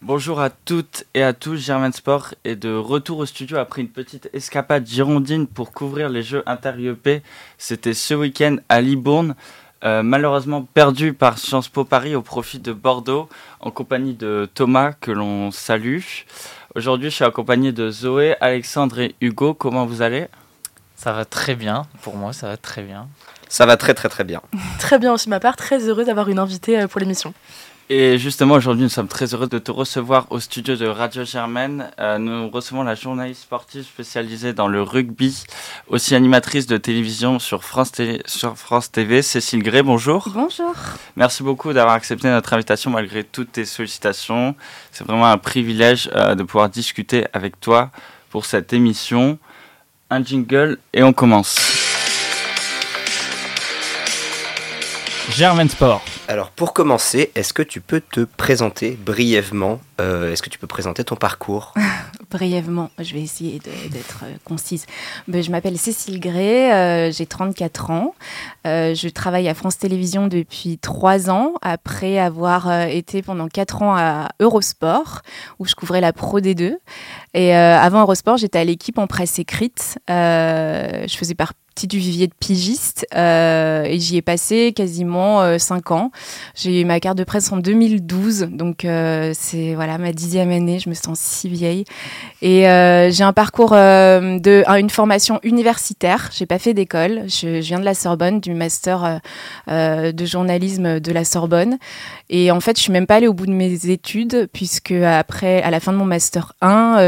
Bonjour à toutes et à tous, Germain Sport est de retour au studio après une petite escapade girondine pour couvrir les Jeux inter C'était ce week-end à Libourne, euh, malheureusement perdu par Sciences Po Paris au profit de Bordeaux, en compagnie de Thomas que l'on salue. Aujourd'hui, je suis accompagné de Zoé, Alexandre et Hugo. Comment vous allez? Ça va très bien, pour moi, ça va très bien. Ça va très très très bien. très bien aussi, ma part, très heureuse d'avoir une invitée euh, pour l'émission. Et justement, aujourd'hui, nous sommes très heureux de te recevoir au studio de Radio Germaine. Euh, nous recevons la journaliste sportive spécialisée dans le rugby, aussi animatrice de télévision sur France, sur France TV, Cécile Gray. Bonjour. Bonjour. Merci beaucoup d'avoir accepté notre invitation malgré toutes tes sollicitations. C'est vraiment un privilège euh, de pouvoir discuter avec toi pour cette émission. Un jingle et on commence. Germaine Sport. Alors pour commencer, est-ce que tu peux te présenter brièvement euh, Est-ce que tu peux présenter ton parcours? Brièvement, je vais essayer d'être euh, concise. Ben, je m'appelle Cécile Gray, euh, j'ai 34 ans. je travaille à France Télévisions depuis 3 ans, après avoir été pendant 4 ans à Eurosport, où je couvrais la Pro D2. Et avant Eurosport, j'étais à l'équipe en presse écrite. je faisais partie du vivier de pigiste euh, et j'y ai passé quasiment euh, cinq ans. J'ai eu ma carte de presse en 2012, donc euh, c'est voilà ma dixième année. Je me sens si vieille et j'ai un parcours de une formation universitaire. J'ai pas fait d'école. Je, viens de la Sorbonne, du master de journalisme de la Sorbonne et en fait je suis même pas allée au bout de mes études puisque après à la fin de mon master 1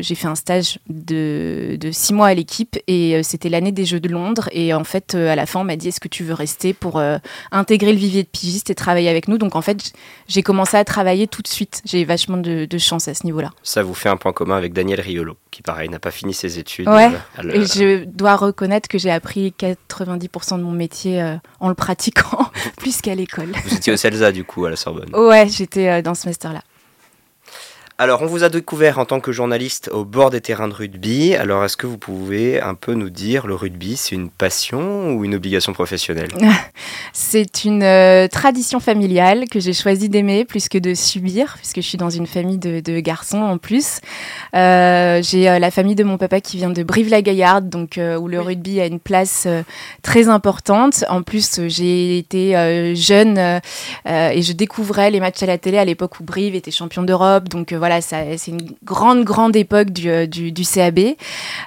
j'ai fait un stage de, de six mois à l'équipe et c'était l'année des Jeux de Londres. Et en fait, euh, à la fin, on m'a dit est-ce que tu veux rester pour euh, intégrer le vivier de pigistes et travailler avec nous? Donc en fait, j'ai commencé à travailler tout de suite. J'ai vachement de, chance à ce niveau-là. Ça vous fait un point commun avec Daniel Riolo, qui pareil n'a pas fini ses études. Ouais. Euh, et je dois reconnaître que j'ai appris 90% de mon métier en le pratiquant, plus qu'à l'école. Vous étiez au CELSA du coup à la Sorbonne. Ouais, j'étais dans ce master-là. Alors, on vous a découvert en tant que journaliste au bord des terrains de rugby. Alors, est-ce que vous pouvez un peu nous dire, le rugby, c'est une passion ou une obligation professionnelle? C'est une euh, tradition familiale que j'ai choisi d'aimer plus que de subir, puisque je suis dans une famille de, garçons en plus. Euh, j'ai euh, la famille de mon papa qui vient de Brive-la-Gaillarde, donc où le rugby a une place très importante. En plus, j'ai été jeune et je découvrais les matchs à la télé à l'époque où Brive était champion d'Europe, donc voilà, c'est une grande, grande époque du, euh, du, CAB.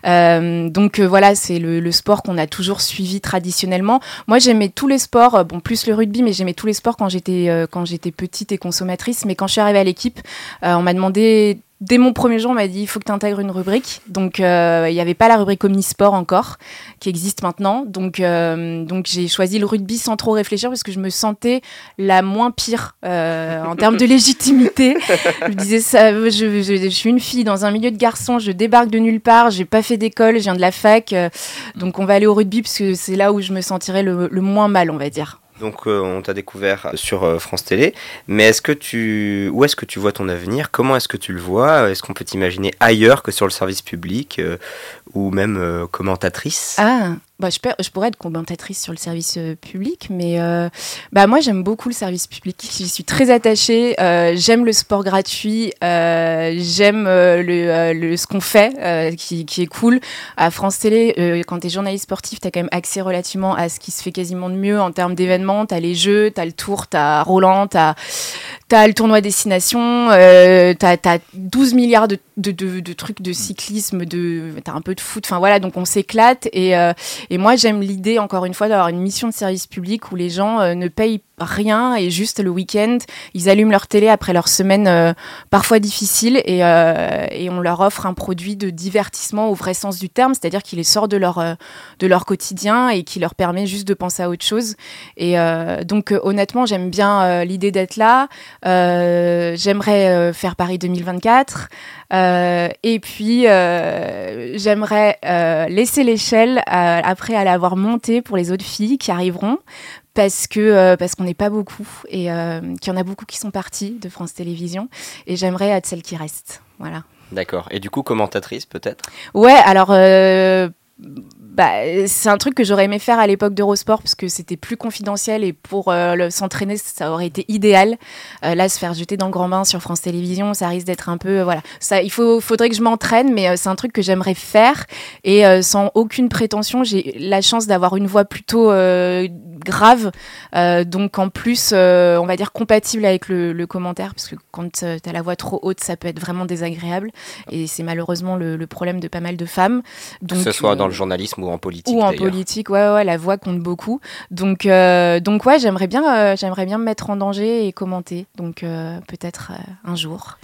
Euh, donc euh, voilà, c'est le, sport qu'on a toujours suivi traditionnellement. Moi, j'aimais tous les sports, bon, plus le rugby, mais j'aimais tous les sports quand j'étais quand j'étais petite et consommatrice. Mais quand je suis arrivée à l'équipe, on m'a demandé dès mon premier jour, on m'a dit il faut que tu intègres une rubrique. Donc, euh, il n'y avait pas la rubrique Omnisport encore, qui existe maintenant. Donc, euh, donc j'ai choisi le rugby sans trop réfléchir parce que je me sentais la moins pire euh, en termes de légitimité. je me disais ça, je, je, suis une fille dans un milieu de garçons, je débarque de nulle part, j'ai pas fait d'école, je viens de la fac. donc, on va aller au rugby parce que c'est là où je me sentirais le, le moins mal, on va dire. Donc euh, on t'a découvert sur euh, France Télé, mais est-ce que tu où est-ce que tu vois ton avenir? Comment est-ce que tu le vois? Est-ce qu'on peut t'imaginer ailleurs que sur le service public euh, ou même commentatrice? Ah, bah, je, je, pourrais être commentatrice sur le service euh, public, mais euh, bah, moi j'aime beaucoup le service public. J'y suis très attachée. Euh, j'aime le sport gratuit. j'aime le, le, ce qu'on fait, qui, qui, est cool. À France Télé, quand tu es journaliste sportif, tu as quand même accès relativement à ce qui se fait quasiment de mieux en termes d'événements. Tu as les jeux, tu as le tour, tu as Roland, tu as, le tournoi destination, tu as, 12 milliards de, de, de, trucs de cyclisme, tu as un peu de foot. Enfin voilà, donc on s'éclate. Et et moi, j'aime l'idée, encore une fois, d'avoir une mission de service public où les gens euh, ne payent rien et juste le week-end, ils allument leur télé après leur semaine euh, parfois difficile et, euh, et, on leur offre un produit de divertissement au vrai sens du terme, c'est-à-dire qui les sort de leur, de leur quotidien et qui leur permet juste de penser à autre chose. Et donc, honnêtement, j'aime bien l'idée d'être là. j'aimerais faire Paris 2024. et puis, j'aimerais laisser l'échelle après à l'avoir montée pour les autres filles qui arriveront parce que euh, parce qu'on n'est pas beaucoup et euh, qu'il y en a beaucoup qui sont partis de France Télévisions et j'aimerais être celle qui reste. Voilà. D'accord. Et du coup, commentatrice peut-être? Ouais, alors euh, bah, c'est un truc que j'aurais aimé faire à l'époque d'Eurosport parce que c'était plus confidentiel et pour euh, s'entraîner, ça aurait été idéal. Euh, là, se faire jeter dans le grand bain sur France Télévisions, ça risque d'être un peu. voilà. Ça, il faut, faudrait que je m'entraîne, mais c'est un truc que j'aimerais faire et sans aucune prétention. J'ai la chance d'avoir une voix plutôt grave, donc en plus, on va dire compatible avec le, le commentaire parce que quand tu as la voix trop haute, ça peut être vraiment désagréable et c'est malheureusement le, le, problème de pas mal de femmes. Donc, que ce soit dans le journalisme ou en politique. Ou en politique, ouais, ouais, la voix compte beaucoup. Donc, euh, donc ouais, j'aimerais bien, euh, j'aimerais bien me mettre en danger et commenter. Donc, euh, peut-être un jour.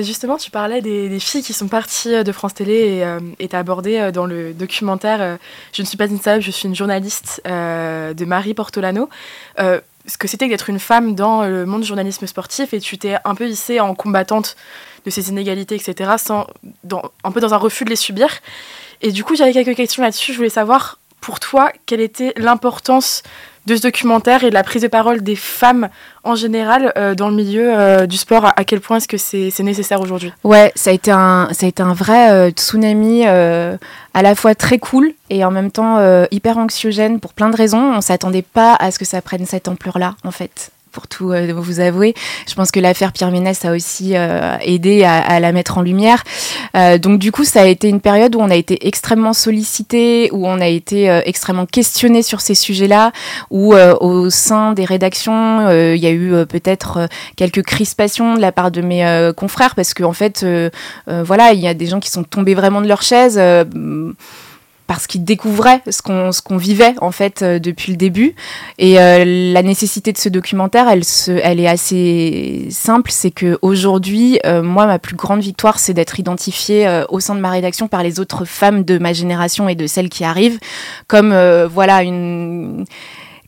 justement, tu parlais des, filles qui sont parties de France Télé et tu as abordé dans le documentaire Je ne suis pas une sable, je suis une journaliste de Marie Portolano ce que c'était d'être une femme dans le monde du journalisme sportif et tu t'es un peu hissée en combattante de ces inégalités, etc., sans, dans, un peu dans un refus de les subir. Et du coup, j'avais quelques questions là-dessus. Je voulais savoir, pour toi, quelle était l'importance de ce documentaire et de la prise de parole des femmes en général euh, dans le milieu euh, du sport? À, quel point est-ce que c'est nécessaire aujourd'hui? Ouais, ça a été un, ça a été un vrai euh, tsunami à la fois très cool et en même temps hyper anxiogène pour plein de raisons. On s'attendait pas à ce que ça prenne cette ampleur-là, en fait pour tout euh, vous avouer. Je pense que l'affaire Pierre Ménès a aussi euh, aidé à, la mettre en lumière. Euh, donc du coup, ça a été une période où on a été extrêmement sollicité, où on a été extrêmement questionné sur ces sujets-là, où au sein des rédactions, il y a eu peut-être quelques crispations de la part de mes confrères, parce qu'en en fait, voilà, il y a des gens qui sont tombés vraiment de leur chaise parce qu'ils découvraient ce qu'on ce qu'on vivait en fait euh, depuis le début. Et euh, la nécessité de ce documentaire elle se elle est assez simple. C'est que aujourd'hui euh, moi ma plus grande victoire c'est d'être identifiée au sein de ma rédaction par les autres femmes de ma génération et de celles qui arrivent. Comme voilà une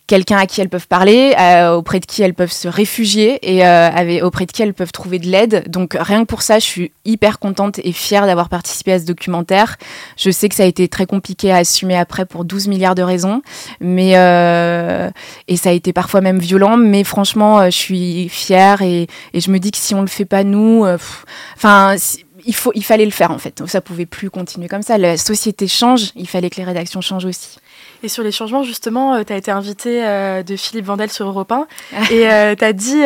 quelqu'un à qui elles peuvent parler, euh, auprès de qui elles peuvent se réfugier et euh, auprès de qui elles peuvent trouver de l'aide. Donc rien que pour ça, je suis hyper contente et fière d'avoir participé à ce documentaire. Je sais que ça a été très compliqué à assumer après pour 12 milliards de raisons, mais euh, et ça a été parfois même violent. Mais franchement, je suis fière et, je me dis que si on le fait pas nous, enfin. il, faut, il fallait le faire en fait. Ça pouvait plus continuer comme ça. La société change, il fallait que les rédactions changent aussi. Et sur les changements, justement, euh, tu as été invité euh, de Philippe Vandel sur Europe 1 et euh, tu as dit,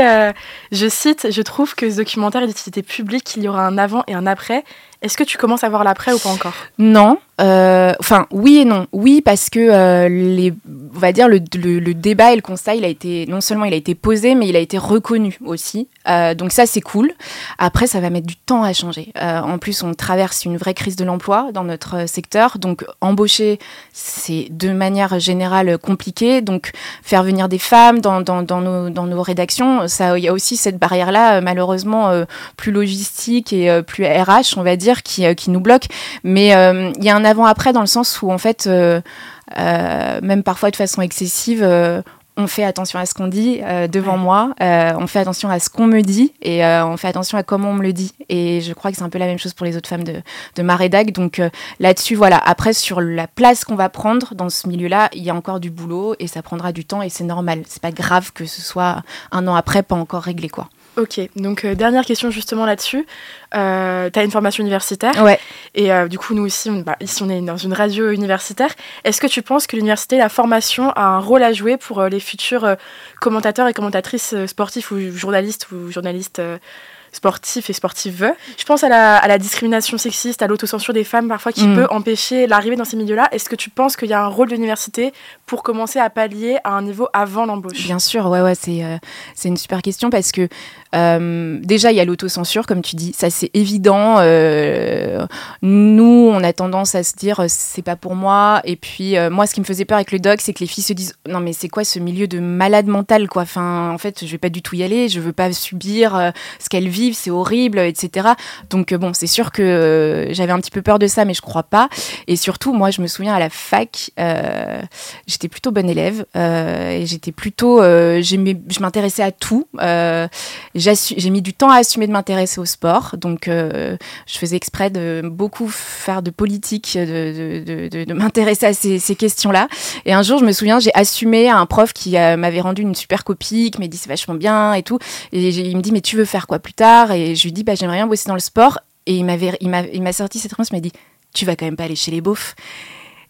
je cite, Je trouve que ce documentaire est d'utilité publique, qu'il y aura un avant et un après. Est-ce que tu commences à voir l'après ou pas encore? Non. Euh, enfin, oui et non. Oui, parce que euh, on va dire le, débat et le constat, il a été non seulement il a été posé, mais il a été reconnu aussi. Euh, donc ça, c'est cool. Après, ça va mettre du temps à changer. en plus, on traverse une vraie crise de l'emploi dans notre secteur. Donc embaucher, c'est de manière générale compliqué. Donc faire venir des femmes dans, nos, dans nos rédactions, ça, il y a aussi cette barrière-là, malheureusement plus logistique et plus RH, on va dire qui, qui nous bloque. Mais il y a un avant-après dans le sens où, en fait, euh, même parfois de façon excessive, on fait attention à ce qu'on dit devant moi, on fait attention à ce qu'on me dit et on fait attention à comment on me le dit. Et je crois que c'est un peu la même chose pour les autres femmes de, de ma rédac. Donc là-dessus, voilà. Après, sur la place qu'on va prendre dans ce milieu-là, il y a encore du boulot et ça prendra du temps et c'est normal. C'est pas grave que ce soit un an après pas encore réglé, quoi. Ok, donc euh, dernière question justement là-dessus. Euh, tu as une formation universitaire. Ouais. Et euh, du coup, nous aussi, on, bah, ici on est dans une radio universitaire. Est-ce que tu penses que l'université, la formation a un rôle à jouer pour les futurs commentateurs et commentatrices sportifs ou journalistes ou journalistes sportif et sportive. Je pense à la, à la discrimination sexiste, à l'autocensure des femmes parfois qui mm. peut empêcher l'arrivée dans ces milieux-là. Est-ce que tu penses qu'il y a un rôle de l'université pour commencer à pallier à un niveau avant l'embauche? Bien sûr, ouais, ouais, c'est euh, c'est une super question parce que euh, déjà, il y a l'autocensure, comme tu dis, ça c'est évident. Euh, nous, on a tendance à se dire c'est pas pour moi. Et puis, moi, ce qui me faisait peur avec le doc, c'est que les filles se disent non, mais c'est quoi ce milieu de malade mental, quoi? Enfin, en fait, je vais pas du tout y aller, je veux pas subir ce qu'elle vit c'est horrible, etc. Donc euh, bon, c'est sûr que euh, j'avais un petit peu peur de ça, mais je crois pas. Et surtout, moi, je me souviens à la fac, euh, j'étais plutôt bonne élève j'étais plutôt, je m'intéressais à tout. j'ai mis du temps à assumer de m'intéresser au sport, donc je faisais exprès de beaucoup faire de politique, de, m'intéresser à ces, questions-là. Et un jour, je me souviens, j'ai assumé un prof qui m'avait rendu une super copie, qui m'a dit c'est vachement bien et tout. Et il me dit mais tu veux faire quoi plus tard? Et je lui dis bah, j'aimerais bien bosser dans le sport. Et il m'a sorti cette réponse, il m'a dit tu vas quand même pas aller chez les beaufs.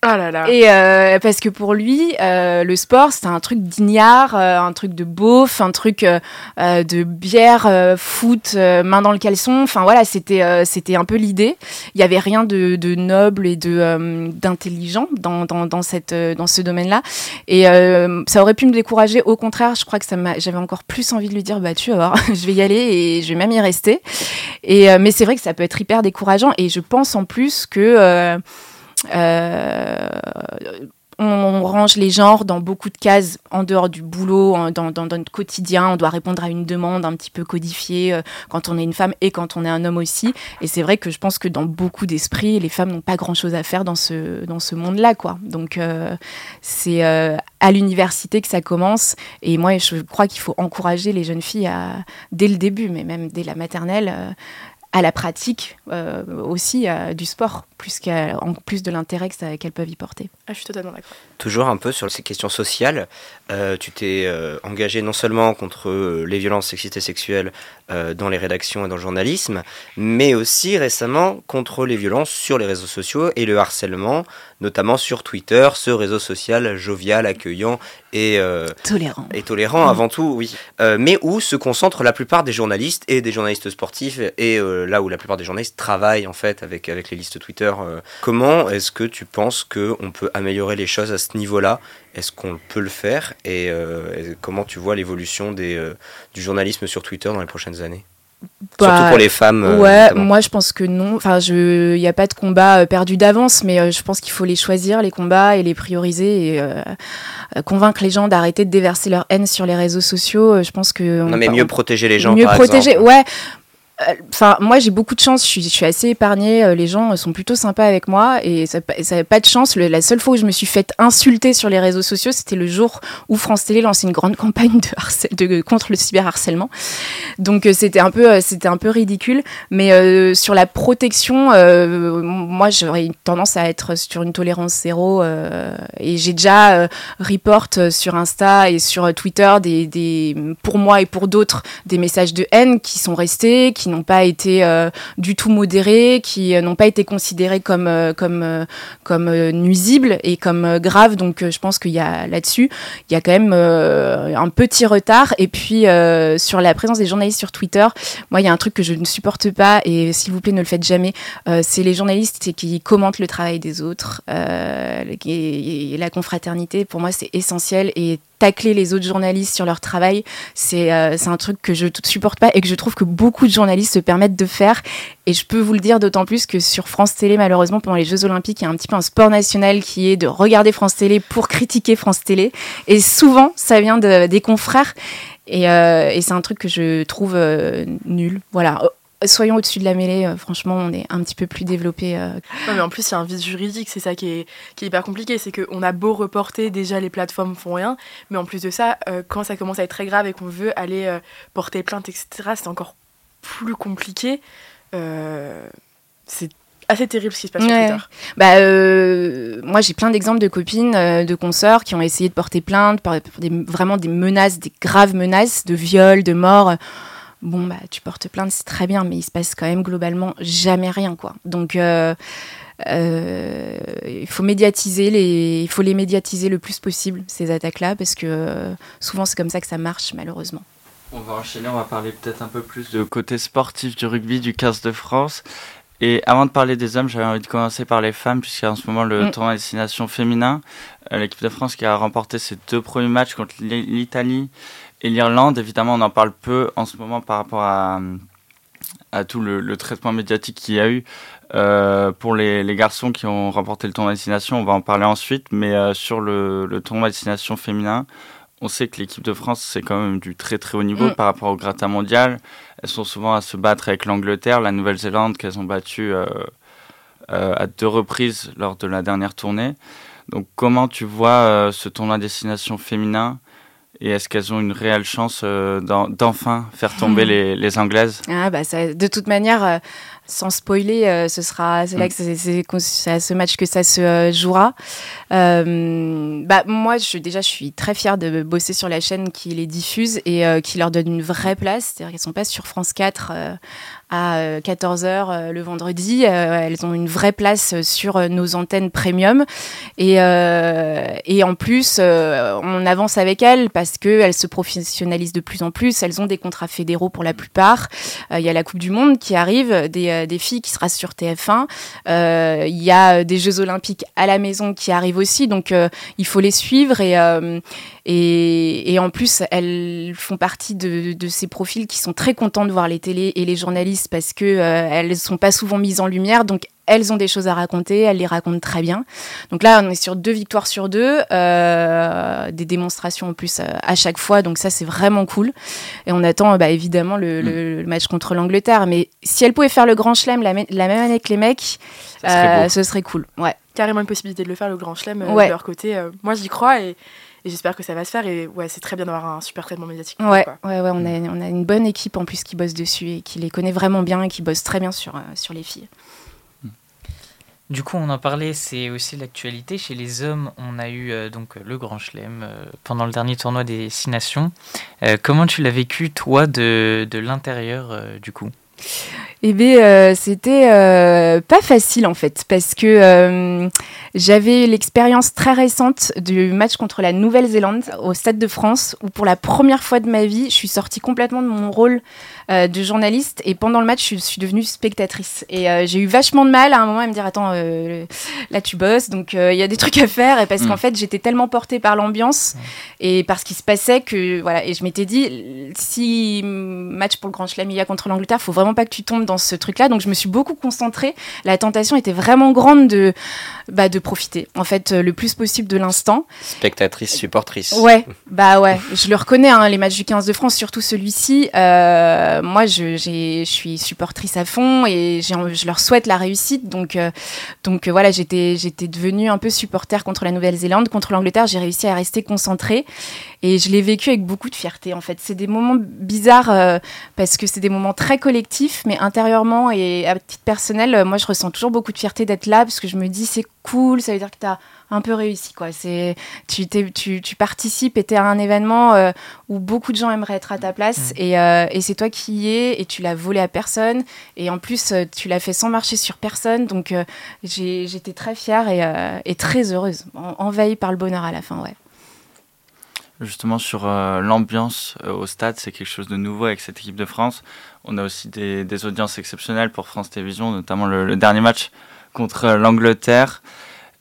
Ah là là. Et euh, parce que pour lui, euh, le sport, c'était un truc d'ignard, euh, un truc de beauf, un truc euh, euh, de bière, euh, foot, main dans le caleçon. Enfin voilà, c'était c'était un peu l'idée. Il y avait rien de, de noble et de d'intelligent dans, dans, dans cette dans ce domaine-là. Et ça aurait pu me décourager. Au contraire, je crois que ça j'avais encore plus envie de lui dire bah tu vas voir, je vais y aller et je vais même y rester. Et mais c'est vrai que ça peut être hyper décourageant. Et je pense en plus que on range les genres dans beaucoup de cases en dehors du boulot, dans, dans- dans notre quotidien. On doit répondre à une demande un petit peu codifiée euh, quand on est une femme et quand on est un homme aussi. Et c'est vrai que je pense que dans beaucoup d'esprits, les femmes n'ont pas grand-chose à faire dans ce, dans ce monde-là. quoi. Donc euh, c'est euh, à l'université que ça commence. Et moi, je crois qu'il faut encourager les jeunes filles dès le début, mais même dès la maternelle, euh, à la pratique euh, aussi euh, du sport, plus en plus de l'intérêt qu'elles peuvent y porter. Ah, je suis totalement d'accord. Toujours un peu sur ces questions sociales, euh, tu t'es euh, engagé non seulement contre euh, les violences sexistes et sexuelles euh, dans les rédactions et dans le journalisme, mais aussi récemment contre les violences sur les réseaux sociaux et le harcèlement, notamment sur Twitter, ce réseau social jovial, accueillant et, Tolérant. et tolérant avant tout, oui. Mais où se concentrent la plupart des journalistes et des journalistes sportifs et là où la plupart des journalistes travaillent en fait avec, avec les listes Twitter. Comment est-ce que tu penses qu'on peut améliorer les choses à ce niveau-là Est-ce qu'on peut le faire et, euh, et comment tu vois l'évolution des, euh, du journalisme sur Twitter dans les prochaines années? Surtout Bah, pour les femmes. euh, ouais, notamment. moi je pense que non. Enfin, il n'y a pas de combat perdu d'avance, mais je pense qu'il faut les choisir, les combats, et les prioriser, et euh, convaincre les gens d'arrêter de déverser leur haine sur les réseaux sociaux. Je pense que. Non on- mais on- mieux protéger les gens. mieux par protéger, exemple. ouais. Euh, Enfin, moi j'ai beaucoup de chance, je suis, assez épargnée, euh, les gens sont plutôt sympas avec moi. Et ça n'a pas de chance. La seule fois où je me suis faite insulter sur les réseaux sociaux, c'était le jour où France Télé lançait une grande campagne de, contre le cyberharcèlement. Donc euh, c'était un peu euh, c'était un peu ridicule, mais euh, sur la protection, euh, moi j'aurais tendance à être sur une tolérance zéro. Euh, et j'ai déjà euh, report euh, sur Insta et sur euh, Twitter des pour moi et pour d'autres des messages de haine qui sont restés, qui n'ont pas été euh, du tout modérés, qui euh, n'ont pas été considérés comme euh, comme comme nuisibles et comme graves. Donc je pense qu'il y a là-dessus, il y a quand même un petit retard. Et puis sur la présence des journalistes sur Twitter, moi il y a un truc que je ne supporte pas et s'il vous plaît ne le faites jamais, c'est les journalistes qui commentent le travail des autres. Et, et la confraternité pour moi c'est essentiel et tacler les autres journalistes sur leur travail, c'est euh, un truc que je ne supporte pas et que je trouve que beaucoup de journalistes se permettent de faire. Et je peux vous le dire d'autant plus que sur France Télé, malheureusement, pendant les Jeux Olympiques, il y a un petit peu un sport national qui est de regarder France Télé pour critiquer France Télé. Et souvent, ça vient de- des confrères. Et, euh, c'est un truc que je trouve euh, nul. Voilà. Soyons au-dessus de la mêlée, euh, franchement, on est un petit peu plus développé. euh, Non, mais en plus, il y a un vide juridique, c'est ça qui est, qui est hyper compliqué. C'est qu'on a beau reporter, déjà les plateformes font rien, mais en plus de ça, euh, quand ça commence à être très grave et qu'on veut aller porter plainte, etc., c'est encore plus compliqué. C'est assez terrible ce qui se passe Ouais. sur Twitter. Bah, euh, moi, j'ai plein d'exemples de copines, euh, de consoeurs qui ont essayé de porter plainte pour, pour des, vraiment des menaces, des graves menaces de viol, de mort. Bon, bah, tu portes plainte, c'est très bien, mais il se passe quand même globalement jamais rien, quoi. Donc, euh, euh, il faut médiatiser les, il faut les médiatiser le plus possible ces attaques-là, parce que euh, souvent c'est comme ça que ça marche, malheureusement. On va enchaîner, on va parler peut-être un peu plus de côté sportif du rugby du 15 de France. Et avant de parler des hommes, j'avais envie de commencer par les femmes, puisqu'en ce moment le Mm. tournoi destination féminin, l'équipe de France qui a remporté ses deux premiers matchs contre l'I- l'Italie et l'Irlande. Évidemment, on en parle peu en ce moment par rapport à, à tout le, le traitement médiatique qu'il y a eu. Euh, pour les, les garçons qui ont remporté le tournoi destination, on va en parler ensuite, mais euh, sur le, le tournoi destination féminin, on sait que l'équipe de France, c'est quand même du très très haut niveau Mm. par rapport au gratin mondial. Elles sont souvent à se battre avec l'Angleterre, la Nouvelle-Zélande qu'elles ont battu euh, à deux reprises lors de la dernière tournée. Donc comment tu vois ce tournoi destination féminin et est-ce qu'elles ont une réelle chance euh, d'en- d'enfin faire tomber les, les Anglaises? Ah bah ça, de toute manière, euh, sans spoiler, euh, ce sera c'est là Mm. que c'est- à ce match que ça se jouera. Euh, bah moi, je, déjà, je suis très fière de bosser sur la chaîne qui les diffuse et euh, qui leur donne une vraie place. C'est-à-dire qu'elles sont pas sur France 4 euh, à 14h le vendredi. elles ont une vraie place sur nos antennes premium. Et, et en plus, on avance avec elles parce qu'elles se professionnalisent de plus en plus. Elles ont des contrats fédéraux pour la plupart. Il y a la Coupe du Monde qui arrive, des, des filles qui sera sur TF1. Il y a des Jeux Olympiques à la maison qui arrivent aussi. Donc, il faut les suivre et, et, et, en plus, elles font partie de, de, ces profils qui sont très contents de voir les télés et les journalistes parce que euh, elles sont pas souvent mises en lumière. Donc elles ont des choses à raconter, elles les racontent très bien. Donc là, on est sur deux victoires sur deux, euh, des démonstrations en plus euh, à chaque fois. Donc ça, c'est vraiment cool. Et on attend bah, évidemment le, le, mm. match contre l'Angleterre. Mais si elles pouvaient faire le Grand Chelem la, la, même année que les mecs, serait ce serait cool. Ouais. Carrément une possibilité de le faire le Grand Chelem de leur côté. moi, j'y crois et et j'espère que ça va se faire. Et ouais, c'est très bien d'avoir un super traitement médiatique. Ouais, ouais, ouais, on a, on a une bonne équipe en plus qui bosse dessus et qui les connaît vraiment bien et qui bosse très bien sur, euh, sur les filles. Du coup, on en parlait, c'est aussi l'actualité. Chez les hommes, on a eu euh, donc le Grand Chelem euh, pendant le dernier tournoi des Six Nations. comment tu l'as vécu, toi, de, de l'intérieur, du coup? Eh bien, euh, c'était euh, pas facile en fait, parce que euh, j'avais l'expérience très récente du match contre la Nouvelle-Zélande au Stade de France, où pour la première fois de ma vie, je suis sortie complètement de mon rôle de journaliste et pendant le match, je suis devenue spectatrice. Et j'ai eu vachement de mal à un moment à me dire attends, là tu bosses, donc il y a des trucs à faire. Et parce qu'en mm. fait, j'étais tellement portée par l'ambiance et par ce qui se passait que voilà. Et je m'étais dit si match pour le Grand Chelem il y a contre l'Angleterre, faut vraiment pas que tu tombes dans ce truc-là. Donc je me suis beaucoup concentrée. La tentation était vraiment grande de bah, de profiter en fait le plus possible de l'instant. Spectatrice, supportrice. Ouais, bah ouais, je le reconnais hein, les matchs du 15 de France, surtout celui-ci. Euh, euh, moi, je, je, suis supportrice à fond et je leur souhaite la réussite. Donc, euh, donc euh, voilà, j'étais devenue un peu supporter contre la Nouvelle-Zélande. Contre l'Angleterre, j'ai réussi à rester concentrée et je l'ai vécu avec beaucoup de fierté. En fait, c'est des moments bizarres parce que c'est des moments très collectifs, mais intérieurement et à titre personnel, moi, je ressens toujours beaucoup de fierté d'être là parce que je me dis c'est cool, ça veut dire que tu as un peu réussi. Quoi. C'est, tu, tu, tu participes et tu es à un événement euh, où beaucoup de gens aimeraient être à ta place mm. et, euh, et c'est toi qui y es et tu l'as volé à personne et en plus euh, tu l'as fait sans marcher sur personne. Donc j'étais très fière et, et très heureuse, envahie par le bonheur à la fin. Ouais. Justement sur l'ambiance au stade, c'est quelque chose de nouveau avec cette équipe de France. On a aussi des, des audiences exceptionnelles pour France Télévisions, notamment le dernier match contre l'Angleterre.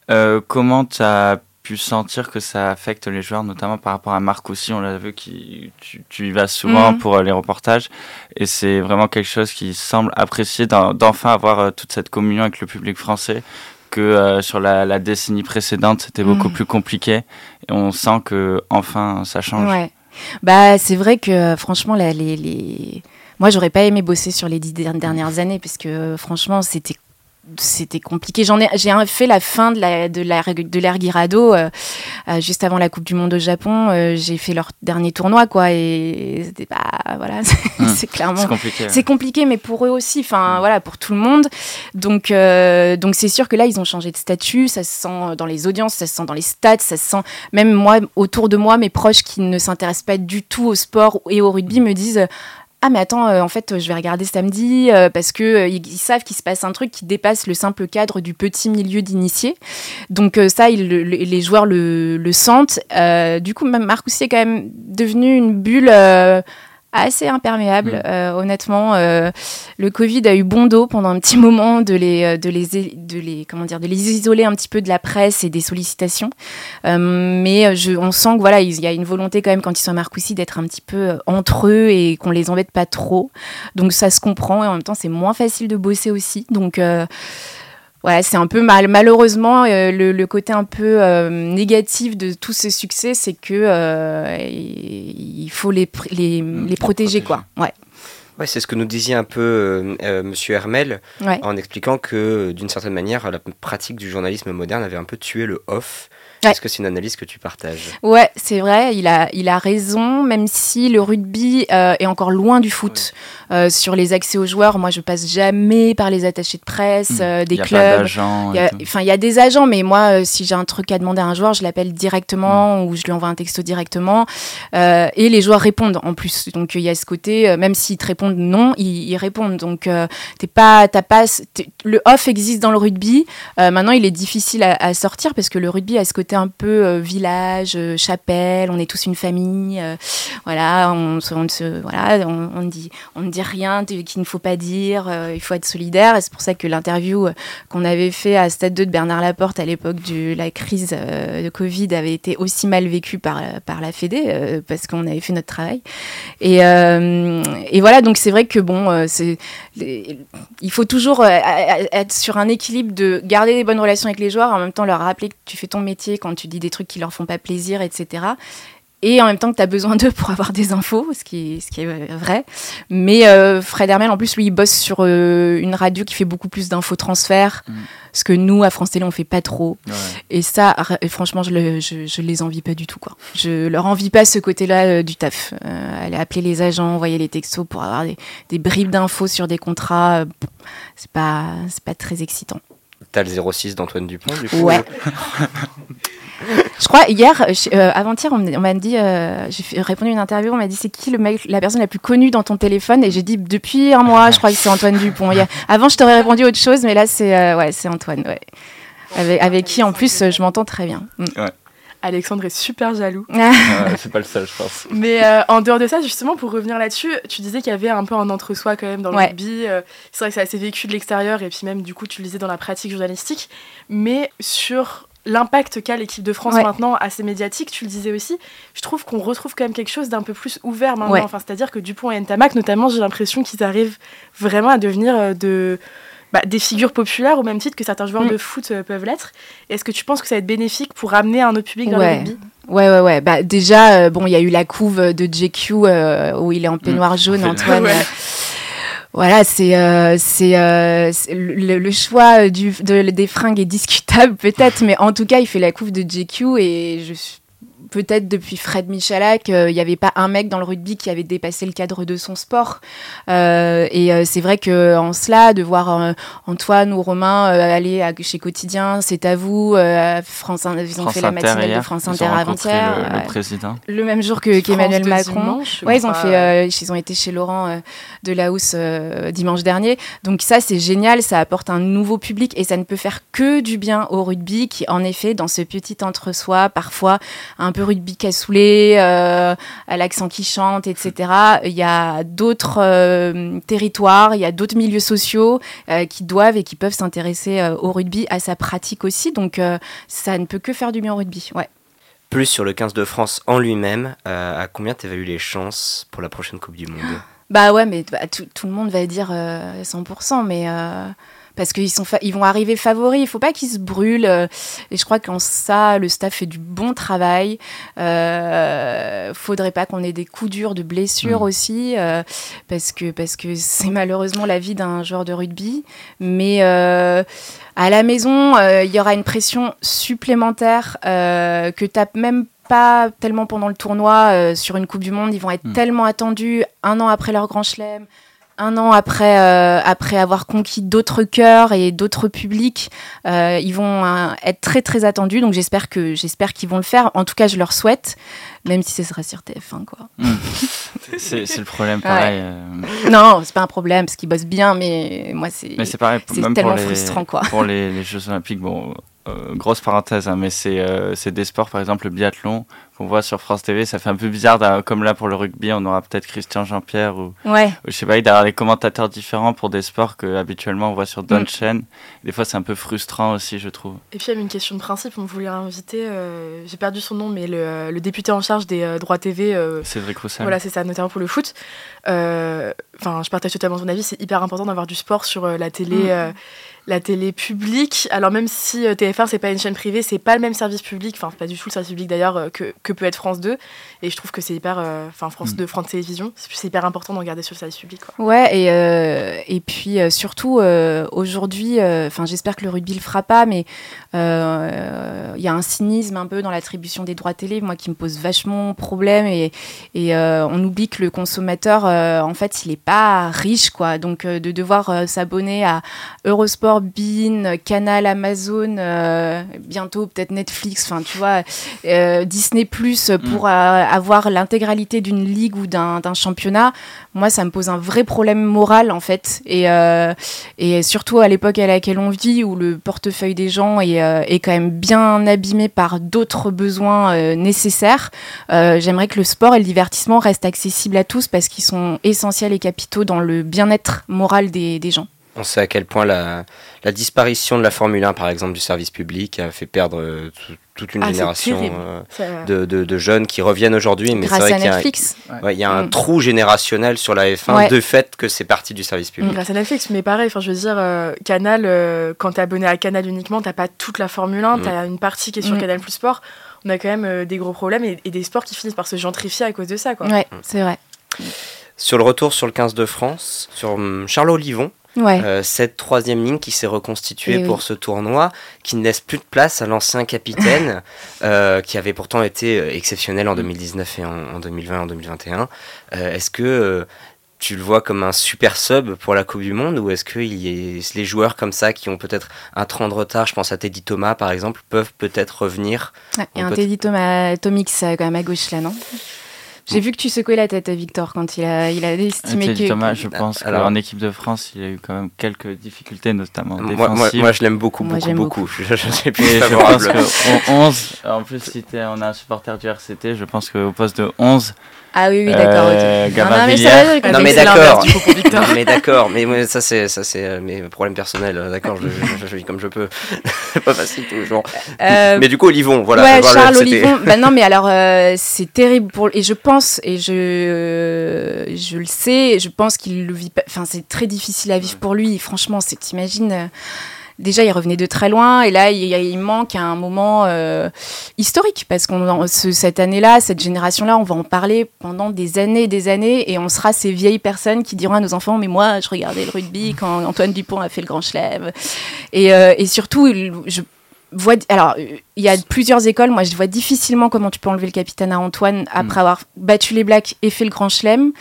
Euh, comment tu as pu sentir que ça affecte les joueurs, notamment par rapport à Marc aussi, on l'a vu, qui, tu, y vas souvent mhm. pour euh, les reportages, et c'est vraiment quelque chose qui semble apprécié d'enfin avoir euh, toute cette communion avec le public français, que sur la, décennie précédente c'était beaucoup mhm. plus compliqué, et on sent que enfin ça change. Ouais. Bah c'est vrai que franchement les, les... moi j'aurais pas aimé bosser sur les dix dernières années, parce que franchement c'était c'était compliqué. J'en ai, j'ai fait la fin de la de la de l'ère Guirado euh, euh, juste avant la Coupe du Monde au Japon. Euh, j'ai fait leur dernier tournoi, quoi, et c'était pas voilà, hum. c'est clairement c'est compliqué. C'est compliqué, mais pour eux aussi, enfin hum. voilà, pour tout le monde. Donc donc c'est sûr que là ils ont changé de statut. Ça se sent dans les audiences, ça se sent dans les stats, ça se sent même moi autour de moi, mes proches qui ne s'intéressent pas du tout au sport et au rugby me disent ah mais attends, euh, en fait, je vais regarder samedi euh, parce que euh, ils, savent qu'il se passe un truc qui dépasse le simple cadre du petit milieu d'initié. Donc ça, les joueurs le, sentent. du coup, même Marc est quand même devenu une bulle assez imperméable, mm. euh, honnêtement. Euh, le Covid a eu bon dos pendant un petit moment de les, euh, de les, de les, comment dire, de les isoler un petit peu de la presse et des sollicitations. mais je, on sent que voilà, il y a une volonté quand même quand ils sont à Marcoussis d'être un petit peu entre eux et qu'on les embête pas trop. Donc ça se comprend et en même temps c'est moins facile de bosser aussi. Donc Ouais, c'est un peu mal. Malheureusement, euh, le, côté un peu euh, négatif de tous ces succès, c'est que euh, il faut les, les, mmh, les protéger, quoi. Ouais. Ouais, c'est ce que nous disait un peu Monsieur Hermel en expliquant que d'une certaine manière, la pratique du journalisme moderne avait un peu tué le off est-ce que c'est une analyse que tu partages Ouais, c'est vrai, il a, il a raison, même si le rugby euh, est encore loin du foot. Euh, sur les accès aux joueurs, moi je passe jamais par les attachés de presse, hmm. euh, des y a clubs. Enfin, il y a des agents, mais moi, si j'ai un truc à demander à un joueur, je l'appelle directement hmm. ou je lui envoie un texto directement. et les joueurs répondent en plus. Donc il y a ce côté, même s'ils te répondent non, ils, répondent. Donc, t'es pas, t'as pas, le off existe dans le rugby. maintenant, il est difficile à, sortir parce que le rugby a ce côté un peu village, chapelle, on est tous une famille. voilà, on, on, voilà, on, dit, on ne dit rien qu'il ne faut pas dire. il faut être solidaire. Et c'est pour ça que l'interview qu'on avait fait à Stade 2 de Bernard Laporte à l'époque de la crise de Covid avait été aussi mal vécu par, par la Fédé parce qu'on avait fait notre travail. Et, et voilà, donc c'est vrai que bon, c'est, il faut toujours être sur un équilibre de garder des bonnes relations avec les joueurs, en même temps leur rappeler que tu fais ton métier quand tu dis des trucs qui leur font pas plaisir, etc et en même temps que tu as besoin d'eux pour avoir des infos, ce qui est, ce qui est vrai. Mais euh, Fred Hermel, en plus, lui, il bosse sur euh, une radio qui fait beaucoup plus d'infos transfert, mm. ce que nous, à France Télé, on fait pas trop. Et ça, franchement, je, le, je, je, les envie pas du tout. Quoi. Je leur envie pas ce côté-là euh, du taf. aller appeler les agents, envoyer les textos pour avoir des, des bribes d'infos sur des contrats, c'est pas, pas très excitant. T'as le 06 d'Antoine Dupont, du coup Ouais. Je crois hier, euh, euh, avant-hier, on m'a dit, euh, j'ai répondu à une interview, on m'a dit c'est qui le mec, la personne la plus connue dans ton téléphone? Et j'ai dit depuis un mois, je crois que c'est Antoine Dupont. avant, je t'aurais répondu autre chose, mais là, c'est ouais, c'est Antoine. Ouais. Avec, avec, qui, en plus, je m'entends très bien. Mm. Ouais. Alexandre est super jaloux. c'est pas le seul, je pense. Mais en dehors de ça, justement, pour revenir là-dessus, tu disais qu'il y avait un peu un entre-soi quand même dans le rugby. c'est vrai que c'est assez vécu de l'extérieur et puis même, du coup, tu le disais dans la pratique journalistique. Mais sur l'impact qu'a l'équipe de France maintenant assez médiatique, tu le disais aussi, je trouve qu'on retrouve quand même quelque chose d'un peu plus ouvert maintenant. Enfin, C'est-à-dire que Dupont et Ntamak, notamment, j'ai l'impression qu'ils arrivent vraiment à devenir euh, de, bah, des figures populaires au même titre que certains joueurs mm. de foot euh, peuvent l'être. Est-ce que tu penses que ça va être bénéfique pour ramener un autre public dans le rugby? Ouais, ouais, ouais. Bah, déjà, euh, bon, il y a eu la couve de JQ où il est en peignoir mm. jaune, Antoine voilà, c'est euh, c'est euh, le, choix du, des fringues est discutable peut-être, mais en tout cas, il fait la couve de JQ et je suis peut-être depuis Fred Michalak, il n'y avait pas un mec dans le rugby qui avait dépassé le cadre de son sport. Euh, et euh, c'est vrai que en cela, de voir euh, Antoine ou Romain aller à, chez Quotidien, c'est à vous. France, ils ont fait la matinale de France Inter avant-hier. Le, président. Le même jour que qu'Emmanuel Macron. ouais, ils ont fait, ils ont été chez Laurent de la Housse dimanche dernier. Donc ça, c'est génial. Ça apporte un nouveau public et ça ne peut faire que du bien au rugby, qui en effet, dans ce petit entre-soi, parfois un peu rugby cassoulet, euh, à l'accent qui chante, etc. Il y a d'autres euh, territoires, il y a d'autres milieux sociaux euh, qui doivent et qui peuvent s'intéresser au rugby, à sa pratique aussi. Donc ça ne peut que faire du bien au rugby. Ouais. Plus sur le 15 de France en lui-même, à combien tu évalues les chances pour la prochaine Coupe du Monde? Bah ouais, mais bah, tout, tout, le monde va dire 100%, mais parce qu'ils sont ils vont arriver favoris. Il faut pas qu'ils se brûlent. Euh, et je crois qu'en ça, le staff fait du bon travail. Euh, faudrait pas qu'on ait des coups durs de blessures mm. aussi, euh, parce que parce que c'est malheureusement la vie d'un joueur de rugby. Mais euh, à la maison, il y aura une pression supplémentaire que tape même pas tellement pendant le tournoi sur une Coupe du Monde. Ils vont être mm. tellement attendus un an après leur grand chelem un an après, euh, après avoir conquis d'autres cœurs et d'autres publics, euh, ils vont euh, être très très attendus. Donc j'espère que j'espère qu'ils vont le faire. En tout cas, je leur souhaite, même si ce sera sur TF1 quoi. Hmm. c'est le problème, pareil. Non, c'est pas un problème parce qu'ils bossent bien, mais moi c'est. c'est tellement frustrant quoi. Pour les, les Jeux Olympiques, bon, grosse parenthèse, hein, mais c'est des sports, par exemple le biathlon, qu'on voit sur France TV, ça fait un peu bizarre, comme là pour le rugby, on aura peut-être Christian Jean-Pierre ou, ouais. je sais pas, d'avoir des commentateurs différents pour des sports que habituellement on voit sur d'autres mm. chaînes. Des fois, c'est un peu frustrant aussi, je trouve. Et puis, il y avait une question de principe, on voulait inviter, euh, j'ai perdu son nom, mais le, député en charge des euh, droits TV. Euh, Cédric Roussel. Voilà, c'est ça, notamment pour le foot. Enfin, je partage totalement son avis, c'est hyper important d'avoir du sport sur la télé. Mm la télé publique. Alors même si euh, TF1 c'est pas une chaîne privée, c'est pas le même service public, enfin pas du tout le service public d'ailleurs euh, que, que, peut être France 2. Et je trouve que c'est hyper, euh, enfin France 2, mm. France Télévisions, c'est hyper important d'en garder sur le service public. Quoi. Ouais et, et puis surtout aujourd'hui, enfin j'espère que le rugby le fera pas, mais il y a un cynisme un peu dans l'attribution des droits télé, moi qui me pose vachement problème et, et on oublie que le consommateur en fait il est pas riche quoi, donc de devoir s'abonner à Eurosport Bean, Canal, Amazon, euh, bientôt peut-être Netflix, enfin tu vois, euh, Disney plus pour avoir l'intégralité d'une ligue ou d'un championnat, moi, ça me pose un vrai problème moral, en fait. Et, et surtout à l'époque à laquelle on vit, où le portefeuille des gens est, est quand même bien abîmé par d'autres besoins nécessaires, j'aimerais que le sport et le divertissement restent accessibles à tous parce qu'ils sont essentiels et capitaux dans le bien-être moral des, des gens. On sait à quel point la, la, disparition de la Formule 1, par exemple, du service public, a fait perdre euh, toute une ah, génération euh, de, de, de, jeunes qui reviennent aujourd'hui. Mais c'est vrai qu'il y a, il y a un mm. trou générationnel sur la F1 de fait que c'est parti du service public. Grâce à Netflix, mais pareil, je veux dire, euh, Canal, quand tu es abonné à Canal uniquement, tu pas toute la Formule 1, tu as une partie qui est sur mm. Canal Plus Sport. On a quand même des gros problèmes et, et, des sports qui finissent par se gentrifier à cause de ça. Quoi. Ouais, c'est vrai. Sur le retour sur le 15 de France, sur hum, Charles Olivon, euh, cette troisième ligne qui s'est reconstituée eh pour ce tournoi, qui ne laisse plus de place à l'ancien capitaine, euh, qui avait pourtant été euh, exceptionnel en 2019 et en, 2020 en 2021. est-ce que tu le vois comme un super sub pour la Coupe du Monde ou est-ce que les joueurs comme ça qui ont peut-être un train de retard, je pense à Teddy Thomas par exemple, peuvent peut-être revenir? Il y a un Teddy Thomas, Tomix quand même à gauche là, non? J'ai vu que tu secouais la tête à Victor quand il a, il a estimé que. Thomas, je pense Alors, qu'en équipe de France, il a eu quand même quelques difficultés, notamment moi, moi, moi, je l'aime beaucoup, beaucoup, beaucoup. Je, je, plus favorable. Je pense 11, en plus, si on a un supporter du RCT, je pense qu'au poste de 11, ah oui, oui, d'accord. Euh, non, mais d'accord. non, mais d'accord. Mais ça, c'est ça, c'est euh, mes problèmes personnels. Euh, d'accord, je, je, vis comme je peux. pas facile toujours. Euh, mais du coup, Olivon, voilà. Ouais, Charles Olivon. bah non, mais alors, c'est terrible pour. Et je pense, et je, je le sais, je pense qu'il le vit. Enfin, c'est très difficile à vivre pour lui. Franchement, c'est, t'imagines déjà il revenait de très loin et là il, manque un moment euh, historique parce qu'on cette année-là, cette génération-là, on va en parler pendant des années et des années et on sera ces vieilles personnes qui diront à nos enfants mais moi je regardais le rugby quand Antoine Dupont a fait le Grand Chelem euh, et surtout je vois alors il y a plusieurs écoles. Moi, je vois difficilement comment tu peux enlever le capitaine à Antoine après hmm. avoir battu les Blacks et fait le Grand Chelem,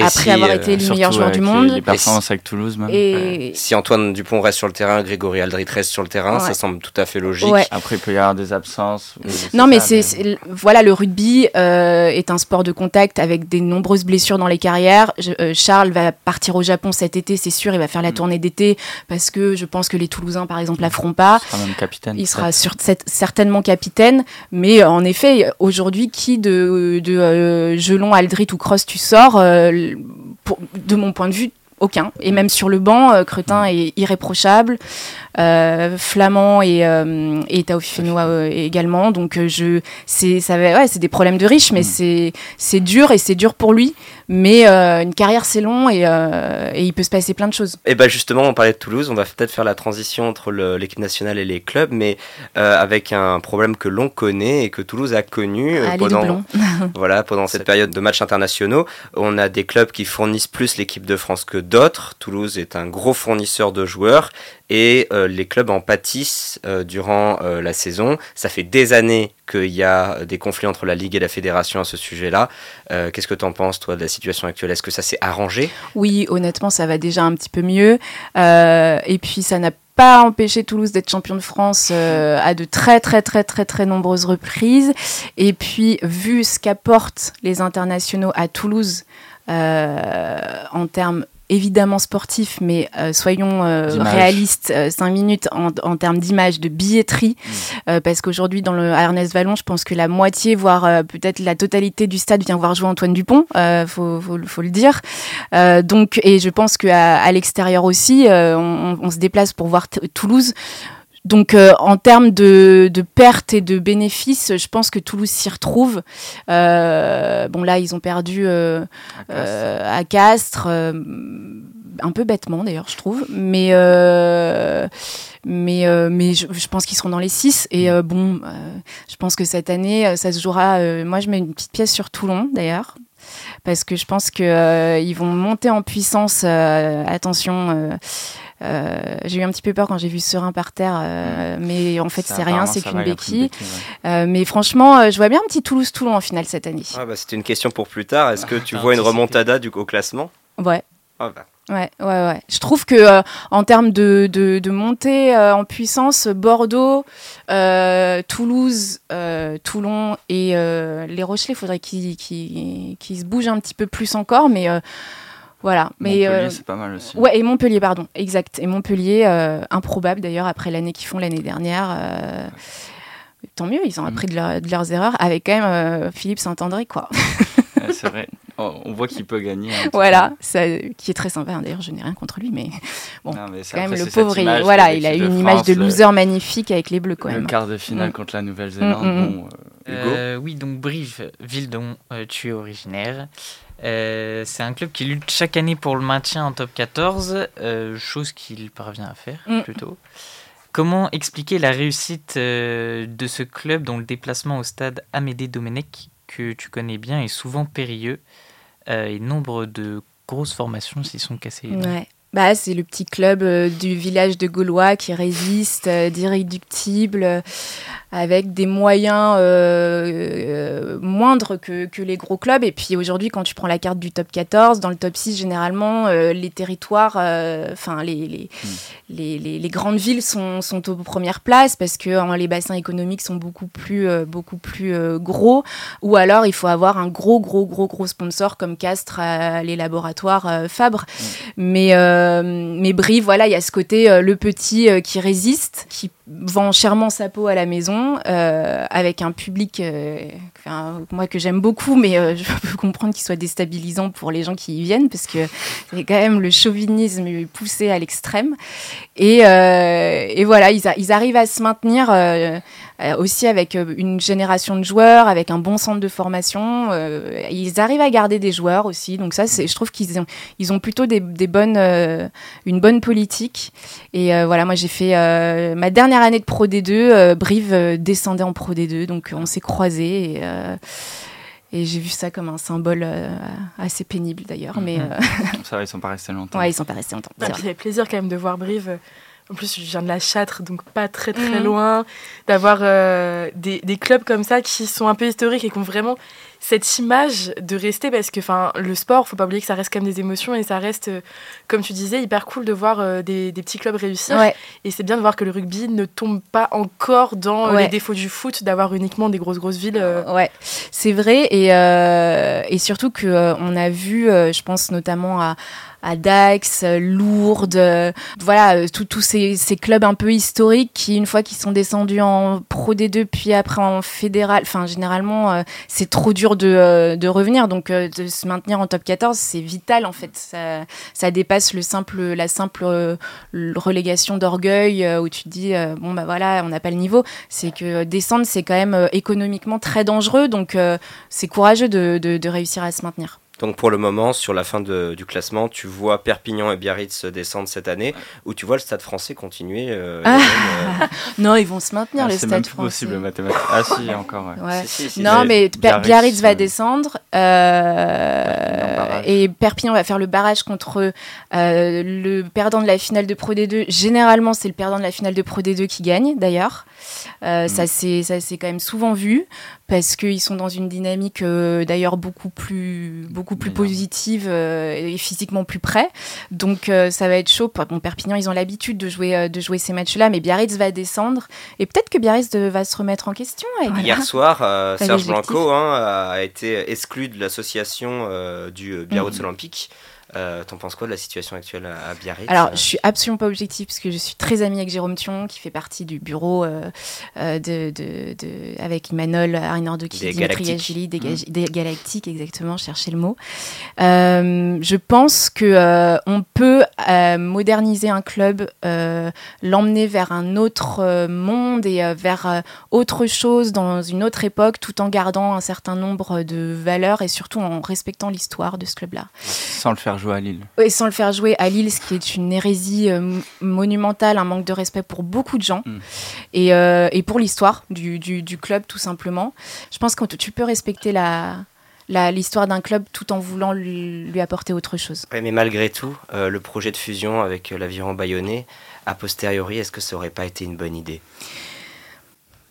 après avoir été euh, le meilleur joueur du monde. Les performances avec Toulouse, même. Et... Si Antoine Dupont reste sur le terrain, Grégory Aldrit reste sur le terrain, ça semble tout à fait logique. Après, il peut y avoir des absences. Non, mais c'est voilà, le rugby euh, est un sport de contact avec des nombreuses blessures dans les carrières. Euh, Charles va partir au Japon cet été, c'est sûr. Il va faire la hmm. tournée d'été parce que je pense que les Toulousains, par exemple, la feront pas. Il sera même capitaine. Il sera sur cette, certainement capitaine. Mais euh, en effet, aujourd'hui, qui de, de euh, Gelon, Aldrit ou Cross tu sors, euh, de mon point de vue, aucun. Et même sur le banc, Cretin est irréprochable. Flamand et, euh, et également. Donc je, c'est, ça, ouais, c'est des problèmes de riches, mais mm. c'est, c'est dur et c'est dur pour lui. Mais euh, une carrière, c'est long et, euh, et, il peut se passer plein de choses. Et bien justement, on parlait de Toulouse, on va peut-être faire la transition entre l'équipe nationale et les clubs, mais euh, avec un problème que l'on connaît et que Toulouse a connu ah, pendant, voilà, pendant cette période de matchs internationaux. On a des clubs qui fournissent plus l'équipe de France que d'autres. Toulouse est un gros fournisseur de joueurs et les clubs en pâtissent durant la saison. Ça fait des années qu'il y a des conflits entre la Ligue et la Fédération à ce sujet-là. Qu'est-ce que tu en penses, toi, de la situation actuelle? Est-ce que ça s'est arrangé? Oui, honnêtement, ça va déjà un petit peu mieux. Euh, et puis, ça n'a pas empêché Toulouse d'être champion de France euh, à de très très très très très nombreuses reprises. Et puis, vu ce qu'apportent les internationaux à Toulouse euh, en termes évidemment sportif, mais euh, soyons euh, réalistes, 5 euh, minutes en, termes d'image, de billetterie, mm. parce qu'aujourd'hui, dans le Ernest Vallon, je pense que la moitié, voire peut-être la totalité du stade vient voir jouer Antoine Dupont, faut, faut, le dire. donc, et je pense qu'à à, l'extérieur aussi, on, on, se déplace pour voir Toulouse. Donc euh, en termes de, pertes et de bénéfices, je pense que Toulouse s'y retrouve. Euh, bon là, ils ont perdu euh, à Castres, un peu bêtement d'ailleurs, je trouve. Mais mais mais je, pense qu'ils seront dans les six. Et bon, je pense que cette année, ça se jouera. moi, je mets une petite pièce sur Toulon d'ailleurs parce que je pense qu'ils vont monter en puissance. attention, euh, j'ai eu un petit peu peur quand j'ai vu Serein par terre, euh, mais en fait c'est rien, c'est qu'une béquille. Euh, mais franchement, je vois bien un petit Toulouse-Toulon en finale cette année. Ah bah, C'était une question pour plus tard. Est-ce que tu vois une remontada du, au classement? Ouais. Ah bah. Ouais, ouais, ouais. Je trouve que euh, en termes de, de, de montée euh, en puissance, Bordeaux, euh, Toulouse, euh, Toulon et euh, les Rochelais, il faudrait qu'ils qu'ils- qu'ils se bougent un petit peu plus encore, mais euh, voilà. Mais Montpellier, euh, c'est pas mal aussi. ouais, et Montpellier, pardon, exact. Et Montpellier, euh, improbable d'ailleurs après l'année qu'ils font l'année dernière. euh, Tant mieux, ils ont Mhm. appris de, leur- de leurs erreurs avec quand même euh, Philippe Saint-André, quoi. Ouais, c'est vrai. Oh, on voit qu'il peut gagner. hein, voilà, ça, qui est très sympa. hein. D'ailleurs, je n'ai rien contre lui, mais bon. Non, mais quand même le pauvre, il, voilà, il a eu une image de le- loser magnifique avec les Bleus quand Le même. quart de finale Mm. contre la Nouvelle-Zélande. Mm, mm, Bon, euh, Hugo Euh, oui, donc Brive, ville dont euh, tu es originaire. Euh, c'est un club qui lutte chaque année pour le maintien en top 14, euh, chose qu'il parvient à faire Mm. plutôt. Comment expliquer la réussite euh, de ce club dont le déplacement au stade Amédée Domenech, que tu connais bien, est souvent périlleux et nombre de grosses formations s'y sont cassées les dents? Ouais. Bah, c'est le petit club euh, du village de Gaulois qui résiste, euh, d'irréductible, euh, avec des moyens euh, moindres que, que les gros clubs. Et puis aujourd'hui, quand tu prends la carte du top 14, dans le top 6, généralement, les territoires, enfin, les, les, les, les- les grandes villes sont, sont aux premières places parce que hein, les bassins économiques sont beaucoup plus, beaucoup plus gros. Ou alors, il faut avoir un gros, gros, gros, gros sponsor comme Castres, les laboratoires Fabre. Mais, euh, mais Brive, voilà, il y a ce côté, euh, le petit euh, qui résiste, qui vend chèrement sa peau à la maison, euh, avec un public, euh, enfin, moi que j'aime beaucoup, mais euh, je peux comprendre qu'il soit déstabilisant pour les gens qui y viennent, parce que c'est quand même le chauvinisme poussé à l'extrême. Et, euh, et voilà, ils, arrivent à se maintenir euh, aussi avec euh, une génération de joueurs, avec un bon centre de formation. ils arrivent à garder des joueurs aussi, donc ça, c'est, je trouve qu'ils ont, ils ont plutôt des, des bonnes, une bonne politique. Et voilà, moi j'ai fait ma dernière année de Pro D2, euh, Brive euh, descendait en Pro D2, donc euh, on s'est croisés. Et, euh, et j'ai vu ça comme un symbole euh, assez pénible d'ailleurs, mais Mhm. euh, Ça va, ils sont pas restés longtemps. ouais, ils sont pas restés longtemps. Bah, c'est puis vrai. ça fait plaisir quand même de voir Brive. En plus, je viens de la Châtre, donc pas très très Mhm. loin. D'avoir euh, des, des clubs comme ça qui sont un peu historiques et qui ont vraiment cette image de rester parce que enfin le sport, faut pas oublier que ça reste quand même des émotions et ça reste, euh, comme tu disais, hyper cool de voir euh, des, des petits clubs réussir. Ouais, Et c'est bien de voir que le rugby ne tombe pas encore dans Ouais. les défauts du foot, d'avoir uniquement des grosses grosses villes. Ouais, c'est vrai et, et surtout que on a vu, je pense notamment à, à Dax, euh, Lourdes, euh, voilà, euh, tous ces, clubs un peu historiques qui, une fois qu'ils sont descendus en Pro D2 puis après en fédéral, enfin généralement c'est trop dur de, de revenir, donc de se maintenir en top 14 c'est vital en fait, ça, dépasse le simple, la simple relégation d'orgueil où tu te dis bon bah voilà on n'a pas le niveau, c'est que descendre c'est quand même économiquement très dangereux, donc c'est courageux de réussir à se maintenir. Donc pour le moment, sur la fin de- du classement, tu vois Perpignan et Biarritz descendre cette année, ou tu vois le Stade français continuer. euh, Ah. même, euh, Non, ils vont se maintenir Ah, les c'est stades français. possible mathématiquement. Ah si, encore. ouais. Ouais. si, si, si, Non, mais Biarritz, Biarritz, va descendre euh, et Perpignan va faire le barrage contre euh, le perdant de la finale de Pro D2. Généralement, c'est le perdant de la finale de Pro D2 qui gagne, d'ailleurs. Euh, Mm. Ça, c'est ça, c'est quand même souvent vu parce qu'ils sont dans une dynamique euh, d'ailleurs beaucoup plus, beaucoup plus positive euh, et physiquement plus près. Donc, euh, ça va être chaud. Bon, Perpignan, ils ont l'habitude de jouer, euh, de jouer ces matchs-là, mais Biarritz va descendre et peut-être que Biarritz de- va se remettre en question. Hier soir, euh, Serge. Blanco hein, a été exclu de l'association euh, du Biarritz Olympique. Euh, T'en penses quoi de la situation actuelle à, Biarritz Alors, euh je suis absolument pas objective parce que je suis très amie avec Jérôme Thion, qui fait partie du bureau euh, de, de, de- avec Des Dimitri Galactiques. Gagili, des, Ga- des Galactiques, exactement, chercher le mot. Euh, je pense que euh, on peut euh, moderniser un club, euh, l'emmener vers un autre euh, monde et euh, vers euh, autre chose dans une autre époque, tout en gardant un certain nombre de valeurs et surtout en respectant l'histoire de ce club-là. Sans le faire jouer à Lille. Et sans le faire jouer à Lille, ce qui est une hérésie euh, monumentale, un manque de respect pour beaucoup de gens Mm. et, euh, et pour l'histoire du, du- du club, tout simplement. Je pense que tu peux respecter la l'histoire d'un club tout en voulant lui, lui apporter autre chose. Ouais, mais malgré tout, euh, le projet de fusion avec l'aviron bayonnais, a posteriori, est-ce que ça aurait pas été une bonne idée?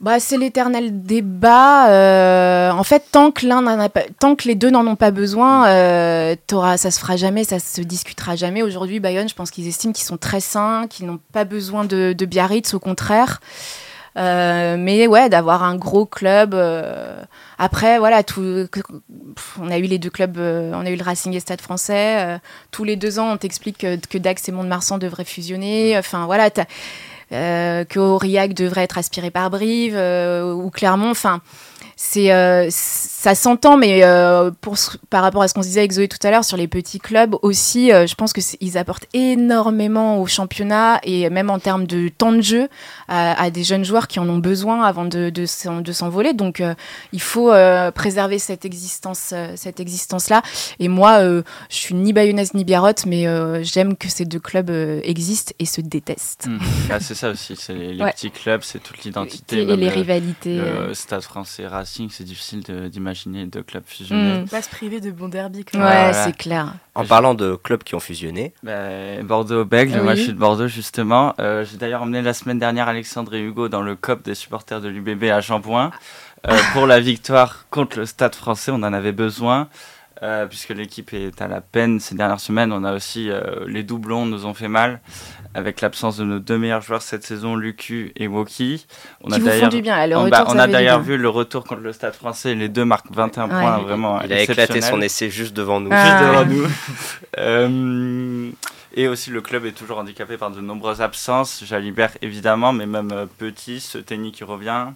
Bah, c'est l'éternel débat. Euh, en fait, tant que l'un tant que les deux n'en ont pas besoin, euh, ça se fera jamais, ça se discutera jamais. Aujourd'hui, Bayonne, je pense qu'ils estiment qu'ils sont très sains, qu'ils n'ont pas besoin de, Biarritz, au contraire. Euh, mais ouais, d'avoir un gros club. euh, après, voilà, tout, on a eu les deux clubs, on a eu le Racing et Stade Français. tous les deux ans, on t'explique que, que Dax et Mont-de-Marsan devraient fusionner. Enfin, voilà, que Aurillac devrait être aspiré par Brive euh, ou Clermont. Enfin, c'est euh, ça s'entend, mais euh, pour par rapport à ce qu'on se disait avec Zoé tout à l'heure sur les petits clubs aussi, euh, je pense que ils apportent énormément au championnat et même en termes de temps de jeu à, à des jeunes joueurs qui en ont besoin avant de, de, s'en- de s'envoler. Donc, il faut préserver cette existence, cette existence là. Et moi, je suis ni bayonnaise ni biarrotte, mais j'aime que ces deux clubs existent et se détestent. Mm. Ah, c'est ça aussi, c'est les, les Ouais. petits clubs, c'est toute l'identité. et même les le- rivalités. le. Stade français Racing, c'est difficile de- d'imaginer deux clubs fusionnés. Mm. Pas se priver de bons derby. Ouais, quand même. Voilà. c'est clair. En parlant de clubs qui ont fusionné, Ben, Bordeaux-Bègle, moi Oui. je suis de Bordeaux justement. Euh, J'ai d'ailleurs emmené la semaine dernière Alexandre et Hugo dans le COP des supporters de l'UBB à Jambouin euh, pour la victoire contre le Stade français. On en avait besoin euh, puisque l'équipe est à la peine ces dernières semaines. On a aussi euh, les doublons nous ont fait mal avec l'absence de nos deux meilleurs joueurs cette saison, Lucu et Woki. On Qui font d'ailleurs du bien. Le on, retour, bah, on a d'ailleurs vu le retour contre le Stade français. Les deux marquent 21 Ouais. points, vraiment il a éclaté son essai juste devant nous. Ah. Juste devant ouais. nous. Euh, et aussi, le club est toujours handicapé par de nombreuses absences. Jalibert, évidemment, mais même euh, Petit, Seteni qui revient,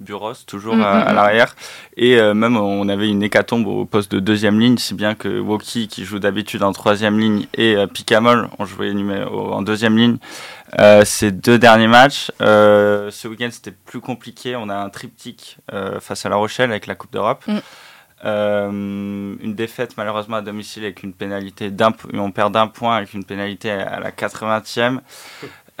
Buros, toujours Mm, à, mm, à mm. l'arrière. Et euh, même, on avait une hécatombe au poste de deuxième ligne, si bien que Woki, qui joue d'habitude en troisième ligne, et euh, Picamol joué numéro, en deuxième ligne. Euh, ces deux derniers matchs, euh, ce week-end c'était plus compliqué. On a un triptyque face à La Rochelle avec la Coupe d'Europe. Mm. Euh, une défaite malheureusement à domicile avec une pénalité d'un on perd d'un point avec une pénalité à la 80e.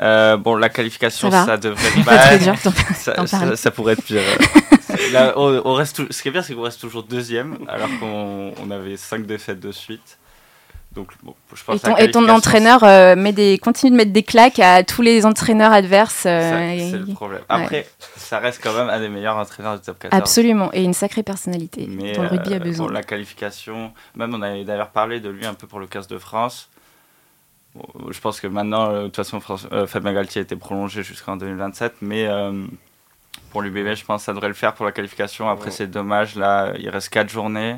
Euh, bon, la qualification, Ça devrait bah, dur. ça, pourrait être pire. Là, on, on reste Ce qui est bien, c'est qu'on reste toujours deuxième, alors qu'on on avait cinq défaites de suite. Donc, bon, je pense Et ton, et ton entraîneur euh, met des, continue de mettre des claques à tous les entraîneurs adverses. euh, c'est le problème. Après, ça reste quand même un des meilleurs entraîneurs du top 14. Absolument, et une sacrée personnalité Mais dont le rugby a besoin. bon, la qualification, même on avait d'ailleurs parlé de lui un peu pour le 15 de France. Je pense que maintenant, euh, de toute façon, France- euh, Fabien Galtier a été prolongé jusqu'en 2027, mais euh, pour l'UBB, je pense que ça devrait le faire pour la qualification. Après, Ouais. c'est dommage, là, il reste 4 journées.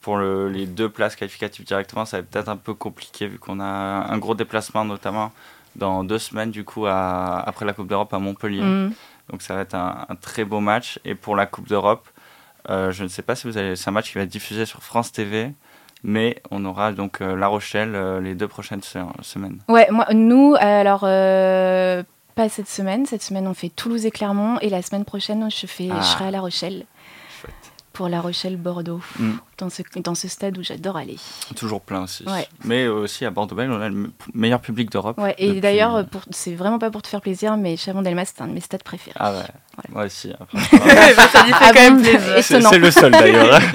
Pour le- les deux places qualificatives directement, ça va être peut-être un peu compliqué vu qu'on a un gros déplacement, notamment dans deux semaines, du coup, à- après la Coupe d'Europe à Montpellier. Mm. Donc ça va être un, un très beau match. Et pour la Coupe d'Europe, euh, je ne sais pas si vous allez. C'est un match qui va être diffusé sur France TV, mais on aura donc euh, La Rochelle euh, les deux prochaines se- semaines. Ouais, moi, nous, alors, euh, pas cette semaine. Cette semaine, on fait Toulouse et Clermont. Et la semaine prochaine, je, fais, Ah. je serai à La Rochelle. Pour La Rochelle-Bordeaux. Mm. Dans, ce, dans ce stade où j'adore aller. Toujours plein aussi. Ouais. Mais aussi à Bordeaux-Bègles, on a le me- meilleur public d'Europe. Ouais, et depuis- d'ailleurs, pour- c'est vraiment pas pour te faire plaisir, mais Chavon-Delmas, c'est un de mes stades préférés. Ah ouais, moi aussi. ça c'est le seul d'ailleurs.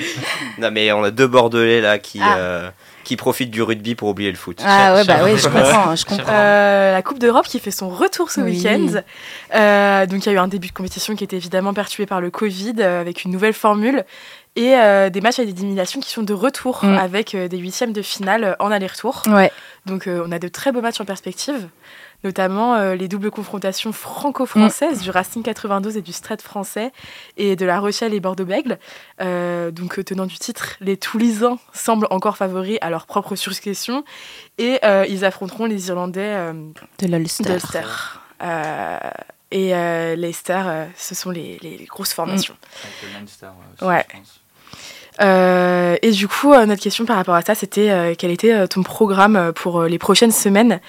Non, mais on a deux Bordelais là qui, Ah. euh, qui profitent du rugby pour oublier le foot. Ah ouais, bah oui, je comprends, je comprends. Euh, la Coupe d'Europe qui fait son retour ce Oui. week-end. Euh, donc il y a eu un début de compétition qui était évidemment perturbé par le Covid euh, avec une nouvelle formule et euh, des matchs avec des éliminations qui sont de retour Mm. avec euh, des huitièmes de finale en aller-retour. Ouais. Donc euh, on a de très beaux matchs en perspective, notamment euh, les doubles confrontations franco-françaises du Racing 92 et du Stade français et de La Rochelle et Bordeaux-Bègles. Euh, donc euh, tenant du titre, les Toulousains semblent encore favoris à leur propre succession et euh, ils affronteront les Irlandais euh, De l'Ulster. Euh, et Leicester, euh, ce sont les, les- les grosses formations. Avec le Leinster, aussi, Ouais. je pense. Euh, et du coup, euh, notre question par rapport à ça, c'était euh, quel était euh, ton programme pour euh, les prochaines semaines?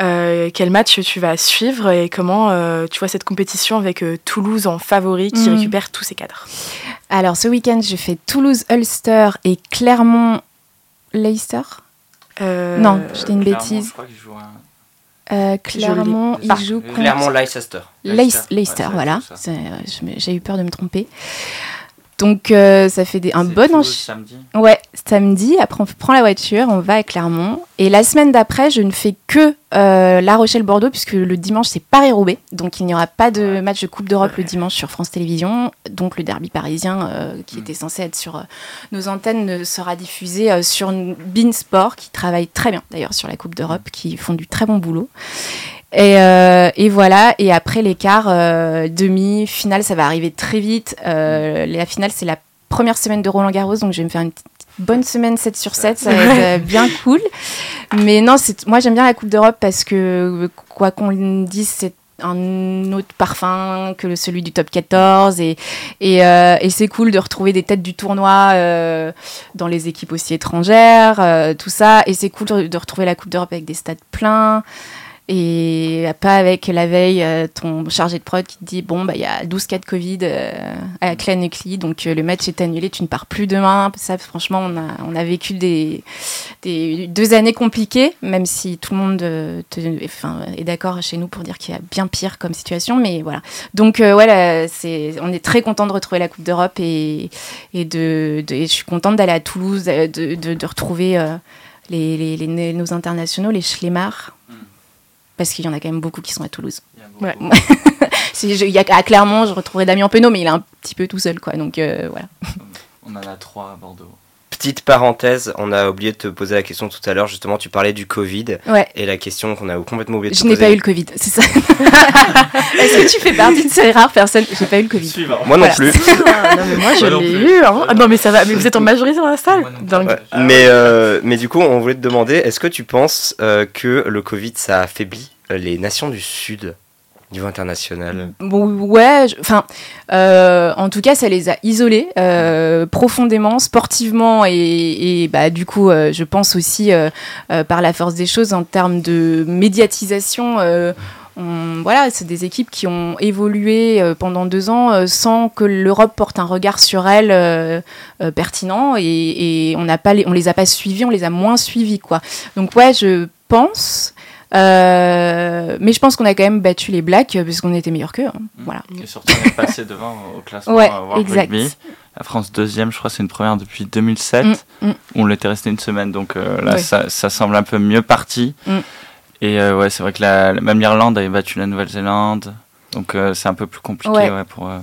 Euh, Quel match tu vas suivre et comment euh, tu vois cette compétition avec euh, Toulouse en favori qui Mhm. récupère tous ses cadres? Alors, ce week-end, je fais Toulouse-Ulster et Clermont-Leicester. Euh, Non, je dis une bêtise. Je crois qu'il joue un. Euh, Clermont, il joue contre Clairement Leicester. Leic- Leicester. Leicester, Ouais, c'est voilà. J'ai eu peur de me tromper. Donc euh, ça fait des, un bon enchaînement. samedi. Ouais, samedi, après on prend la voiture, on va à Clermont. Et la semaine d'après, je ne fais que euh, La Rochelle-Bordeaux, puisque le dimanche, c'est Paris-Roubaix. Donc il n'y aura pas de match de Coupe d'Europe le dimanche sur France Télévisions. Donc le derby parisien, euh, qui Mm. était censé être sur nos antennes, ne sera diffusé sur Bein Sport, qui travaille très bien d'ailleurs sur la Coupe d'Europe, qui font du très bon boulot. Et, euh, et voilà, et après l'écart, euh, demi, finale, ça va arriver très vite. Euh, la finale, c'est la première semaine de Roland Garros, donc je vais me faire une bonne semaine 7 sur 7, ça va être bien cool. Mais non, moi j'aime bien la Coupe d'Europe parce que, quoi qu'on dise, c'est un autre parfum que celui du top 14 et, c'est cool de retrouver des têtes du tournoi dans les équipes aussi étrangères, tout ça. Et c'est cool de retrouver la Coupe d'Europe avec des stades pleins. Et pas avec la veille euh, ton chargé de prod qui te dit bon bah il y a 12 cas de Covid euh, à Clanucli donc euh, le match est annulé tu ne pars plus demain. Ça franchement on a, on a vécu des, deux années compliquées même si tout le monde est d'accord chez nous pour dire qu'il y a bien pire comme situation mais voilà. Donc euh, ouais là, c'est on est très content de retrouver la Coupe d'Europe et, et de, je suis contente d'aller à Toulouse de, de, retrouver les, nos internationaux les Schlemar Mm. Parce qu'il y en a quand même beaucoup qui sont à Toulouse. Il y a beaucoup. Ouais. Si je- il y a, à Clermont, je retrouverai Damien Penaud, mais il est un petit peu tout seul, quoi. Donc euh, voilà. On en a trois à Bordeaux. Petite parenthèse, on a oublié de te poser la question tout à l'heure, justement, tu parlais du Covid, Ouais. et la question qu'on a complètement oublié de Je te n'ai poser. pas eu le Covid, c'est ça. Est-ce que tu fais partie de ces rares personnes? J'ai pas eu le Covid. Suivant. Moi non Voilà. plus. Ah, non, mais moi, je l'ai plus. eu. Hein. Ah, non, mais ça va. Mais vous êtes en majorité dans la salle. Ouais. mais, euh, mais du coup, on voulait te demander, est-ce que tu penses euh, que le Covid, ça affaiblit euh, les nations du Sud? Niveau international Bon, ouais, enfin, euh, en tout cas, ça les a isolés euh, profondément, sportivement et, bah, du coup, euh, je pense aussi par la force des choses en termes de médiatisation. on- voilà, c'est des équipes qui ont évolué pendant deux ans sans que l'Europe porte un regard sur elles pertinent et, on n'a pas les, a pas suivis, on les a moins suivis quoi. Donc ouais, je pense. Euh, mais je pense qu'on a quand même battu les Blacks euh, parce qu'on était meilleurs qu'eux. hein. Voilà. Et surtout, on est passé devant au classement Ouais, euh, World exact. Rugby. La France deuxième, je crois, c'est une première depuis 2007. Mm, mm. On l'était resté une semaine, donc euh, là, Ouais. ça, ça semble un peu mieux parti. Mm. Et euh, ouais, c'est vrai que la, même l'Irlande avait battu la Nouvelle-Zélande. Donc euh, c'est un peu plus compliqué Ouais. ouais, pour, euh,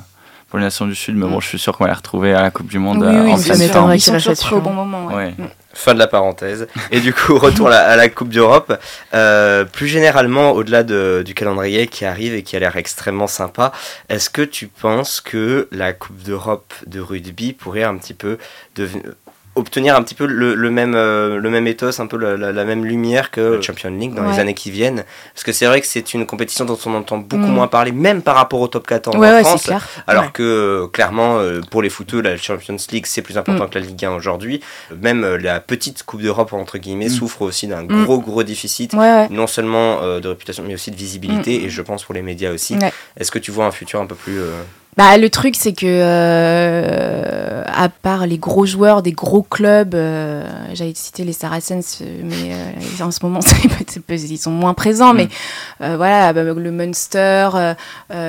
pour les nations du Sud. Mais Mm. bon, je suis sûr qu'on va les retrouver à la Coupe du Monde Oui, euh, oui, en m'étonnerait forme. Ils sont au bon moment. ouais. Ouais. Fin de la parenthèse. Et du coup, retour à la, Coupe d'Europe. Euh, plus généralement, au-delà de- du calendrier qui arrive et qui a l'air extrêmement sympa, est-ce que tu penses que la Coupe d'Europe de rugby pourrait un petit peu devenir obtenir un petit peu le, le même euh, le même ethos un peu la, la- la même lumière que la Champions League dans les années qui viennent parce que c'est vrai que c'est une compétition dont on entend beaucoup Mm. moins parler même par rapport au top 14 Ouais, en ouais, France alors Ouais. que euh, clairement, euh, pour les footeux, la Champions League c'est plus important Mm. que la Ligue 1 aujourd'hui. Même euh, la petite Coupe d'Europe entre guillemets Mm. souffre aussi d'un gros gros déficit, Ouais, ouais. non seulement euh, de réputation mais aussi de visibilité et je pense pour les médias aussi. Ouais. Est-ce que tu vois un futur un peu plus euh, Bah, le truc, c'est que, euh, à part les gros joueurs des gros clubs, euh, j'allais citer les Saracens, euh, mais euh, en ce moment, ils sont moins présents, Mm. mais euh, voilà, bah, le Munster, euh,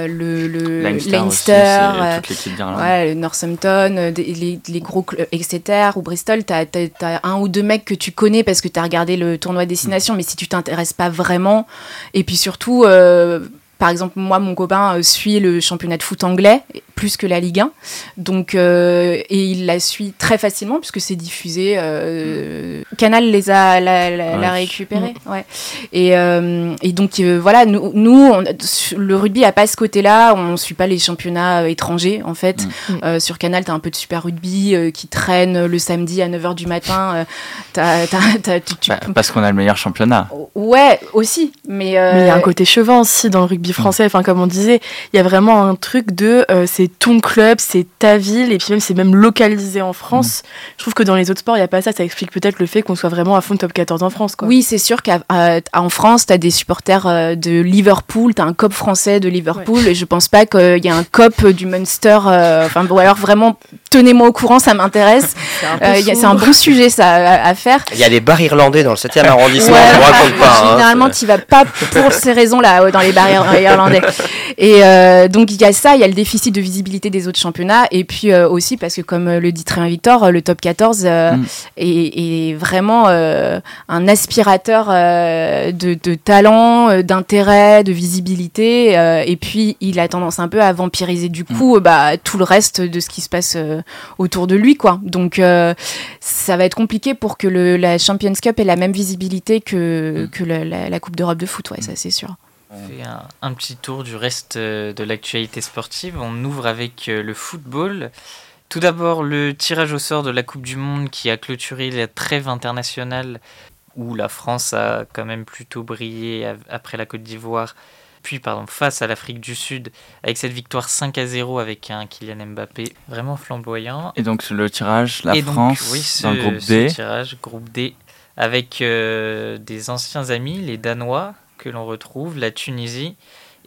le, le Leinster, Leinster, aussi. Ouais, le Northampton, des- les, les gros clubs, Exeter ou Bristol, t'as as, un ou deux mecs que tu connais parce que t'as regardé le tournoi destination, mais si tu t'intéresses pas vraiment, et puis surtout, euh, par exemple, moi, mon copain euh, suit le championnat de foot anglais plus que la Ligue 1, donc euh, et il la suit très facilement puisque c'est diffusé. euh, Canal les a l'a, l'a- Ouais. l'a récupéré, ouais. Et, euh, et donc euh, voilà, nous, nous on le rugby a pas ce côté-là, on suit pas les championnats étrangers en fait. Mm. Euh, sur Canal, t'as un peu de super rugby euh, qui traîne le samedi à 9h du matin. euh, t'as- t'as- t'as- tu- tu- Bah, parce qu'on a le meilleur championnat. Ouais, aussi, mais, euh, Mais il y a un côté chevant aussi dans le rugby français. Enfin, comme on disait, il y a vraiment un truc de euh, c'est ton club, c'est ta ville, et puis même c'est même localisé en France. Je trouve que dans les autres sports, il n'y a pas ça. Ça explique peut-être le fait qu'on soit vraiment à fond top 14 en France. Quoi. Oui, c'est sûr qu'en France, tu as des supporters euh, de Liverpool, tu as un COP français de Liverpool, et je pense pas qu'il y a un COP du Munster, euh, enfin, ou alors vraiment tenez-moi au courant, ça m'intéresse. C'est un, bon sujet ça à, faire. Il y a des bars irlandais dans le 7e arrondissement, ouais, on raconte pas. Hein, généralement, tu vas pas pour ces raisons-là dans les bars irlandais. Et donc il y a ça, il y a le déficit de visibilité des autres championnats, et puis aussi parce que comme le dit très Victor, le top 14 mm. est, vraiment un aspirateur de, de talent, d'intérêt, de visibilité, et puis il a tendance un peu à vampiriser du mm. coup bah, tout le reste de ce qui se passe euh, autour de lui. quoi. Donc euh, ça va être compliqué pour que le, la Champions Cup ait la même visibilité que, mm. que la, Coupe d'Europe de foot, ouais, ça c'est sûr. On fait un, petit tour du reste euh, de l'actualité sportive. On ouvre avec le football. Tout d'abord, le tirage au sort de la Coupe du Monde qui a clôturé la trêve internationale où la France a quand même plutôt brillé après la Côte d'Ivoire puis pardon, face à l'Afrique du Sud avec cette victoire 5 à 0 avec un Kylian Mbappé vraiment flamboyant. Et donc le tirage, la France oui, dans le groupe D. tirage, groupe D, avec euh, des anciens amis, les Danois que l'on retrouve, la Tunisie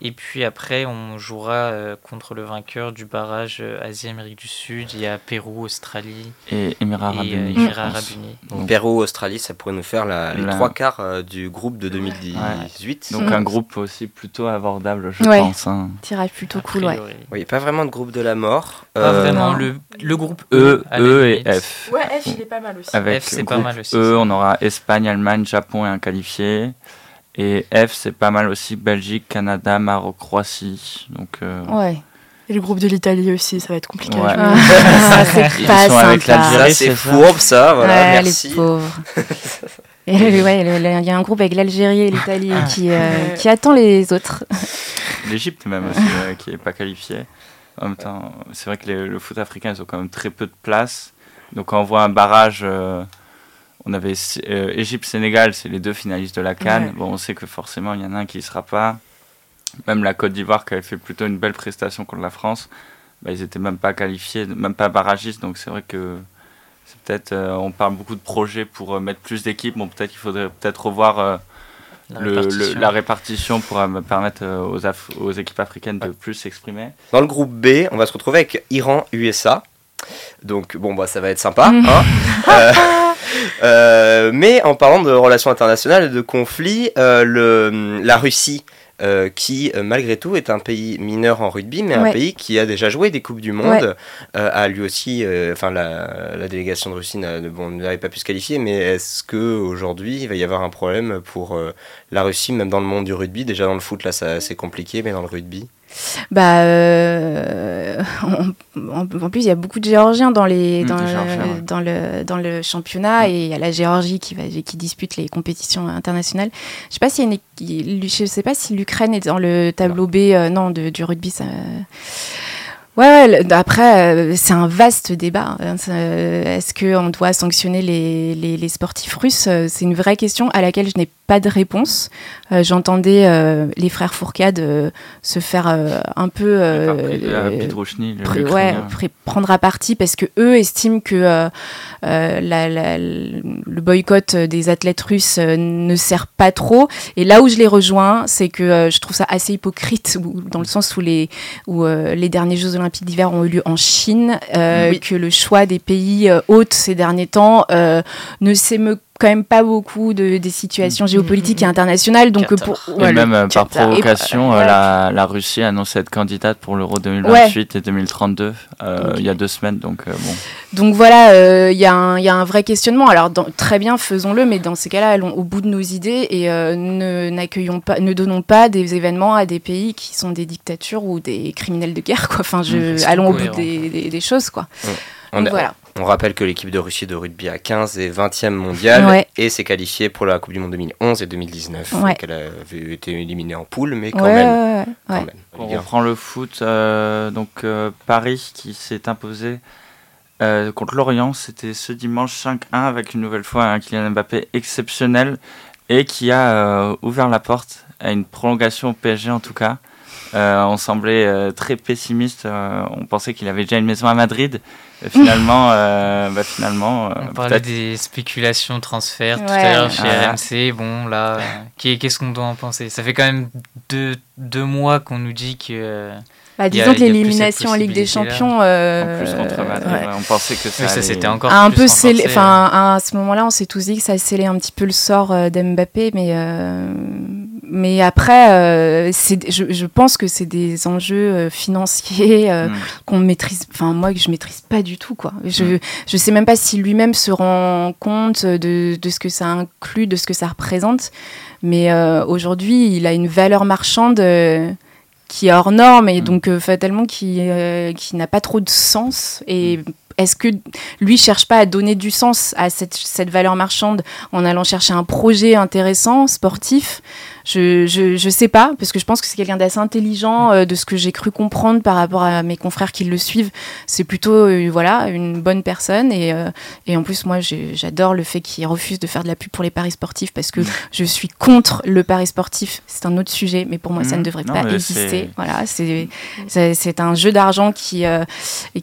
et puis après, on jouera euh, contre le vainqueur du barrage euh, Asie-Amérique du Sud. Il y a Pérou, Australie et Émirats Arabes Unis. Donc, Pérou, Australie, ça pourrait nous faire les trois quarts euh, du groupe de 2018. Donc un groupe aussi plutôt abordable, je pense. Hein. Tirage plutôt cool, ouais. Oui, pas vraiment de groupe de la mort. Pas vraiment le, le groupe E, E, e et F. Ouais, F, il est pas mal aussi. Avec F, c'est pas mal aussi. E, on aura Espagne, Allemagne, Japon et un qualifié. Et F, c'est pas mal aussi Belgique, Canada, Maroc, Croatie. Donc, euh, ouais. Et le groupe de l'Italie aussi, ça va être compliqué ouais. à ah, c'est pas sympa. c'est fourbe ça, voilà, ouais, merci. Les pauvres. Il y a un groupe avec l'Algérie et l'Italie qui, euh, qui attend les autres. L'Égypte même aussi, euh, qui n'est pas qualifiée. En même temps, c'est vrai que les, le foot africain, ils ont quand même très peu de place. Donc quand on voit un barrage on avait euh, Égypte-Sénégal, c'est les deux finalistes de la Cannes. Bon, on sait que forcément, il y en a un qui ne sera pas. Même la Côte d'Ivoire, qui avait fait plutôt une belle prestation contre la France, bah, ils n'étaient même pas qualifiés, même pas barragistes. Donc c'est vrai que c'est peut-être. Euh, on parle beaucoup de projets pour euh, mettre plus d'équipes. Bon, peut-être qu'il faudrait peut-être revoir. La, le, répartition. la, répartition. pour permettre aux, aux, équipes africaines de plus s'exprimer. Dans le groupe B, on va se retrouver avec Iran-USA. Donc bon, bah, ça va être sympa. Hein Euh, mais en parlant de relations internationales et de conflits, euh, le, la Russie, euh, qui malgré tout est un pays mineur en rugby, mais un pays qui a déjà joué des Coupes du Monde, a lui aussi, enfin la, la, délégation de Russie n'avait bon, pas pu se qualifier, mais est-ce qu'aujourd'hui il va y avoir un problème pour la Russie, même dans le monde du rugby? Déjà dans le foot là c'est compliqué, mais dans le rugby? Bah, euh, en, plus, il y a beaucoup de Géorgiens dans, les, mmh, dans, le, dans, le, dans le championnat mmh. et il y a la Géorgie qui, va, qui dispute les compétitions internationales. Je sais pas si je sais pas si l'Ukraine est dans le tableau B, euh, non, de, du rugby. Ça, Ouais, après, euh, c'est un vaste débat. Hein. Est-ce qu'on doit sanctionner les, les, les sportifs russes? C'est une vraie question à laquelle je n'ai pas de réponse. Euh, j'entendais euh, les frères Fourcade se faire un peu ouais, prendre à partie parce que eux estiment que la, la, le boycott des athlètes russes ne sert pas trop. Et là où je les rejoins, c'est que je trouve ça assez hypocrite, dans le sens où les, où, les derniers Jeux olympiques d'hiver ont eu lieu en Chine, euh, que le choix des pays euh, hôtes ces derniers temps euh, ne s'émeut quand même pas beaucoup de, des situations géopolitiques et internationales. Donc pour, et même par provocation, la, la, Russie a annoncé être candidate pour l'Euro 2028 et 2032 il y a deux semaines. Donc, bon. donc voilà, il y, y, a un vrai questionnement. Alors dans, très bien, faisons-le, mais dans ces cas-là, allons au bout de nos idées et ne, n'accueillons pas, ne donnons pas des événements à des pays qui sont des dictatures ou des criminels de guerre. Quoi. Enfin, je, mmh, allons au bout des, des, choses. Quoi. Donc, voilà. On rappelle que l'équipe de Russie de rugby a 15 et 20e mondial et s'est qualifiée pour la Coupe du Monde 2011 et 2019. Donc elle avait été éliminée en poule, mais quand même. On reprend le foot. Euh, donc euh, Paris qui s'est imposé euh, contre Lorient. C'était ce dimanche 5-1 avec une nouvelle fois un Kylian Mbappé exceptionnel et qui a ouvert la porte à une prolongation au PSG en tout cas. Euh, on semblait euh, très pessimiste. euh, on pensait qu'il avait déjà une maison à Madrid. Finalement, euh, bah, finalement, euh, On parlait des spéculations transferts tout à l'heure chez. RMC. Bon, là, qu'est- qu'est-ce qu'on doit en penser? Ça fait quand même deux, deux mois qu'on nous dit que. Bah, a- disons que plus l'élimination en Ligue des. Champions. en euh, plus contre Madrid, ouais. on pensait que ça, oui, ça allait- c'était encore a un plus peu scellé, enfin à ce moment-là, on s'est tous dit que ça scellait un petit peu le sort d'Mbappé, mais euh, mais après, euh, c'est, je, je pense que c'est des enjeux euh, financiers euh, Mm. qu'on maîtrise, enfin moi que je maîtrise pas du tout quoi. Je Mm. je sais même pas si lui-même se rend compte de, de ce que ça inclut, de ce que ça représente, mais euh, aujourd'hui, il a une valeur marchande. qui est hors norme et Mm. donc fatalement qui, qui n'a pas trop de sens. Et est-ce que lui cherche pas à donner du sens à cette, cette valeur marchande en allant chercher un projet intéressant, sportif? Je, je, je sais pas, parce que je pense que c'est quelqu'un d'assez intelligent, euh, de ce que j'ai cru comprendre par rapport à mes confrères qui le suivent. C'est plutôt euh, voilà, une bonne personne. Et, euh, et en plus, moi, j'adore le fait qu'il refuse de faire de la pub pour les paris sportifs parce que je suis contre le pari sportif. C'est un autre sujet, mais pour moi, ça ne devrait Non, pas exister. Voilà, c'est un jeu d'argent qui, euh,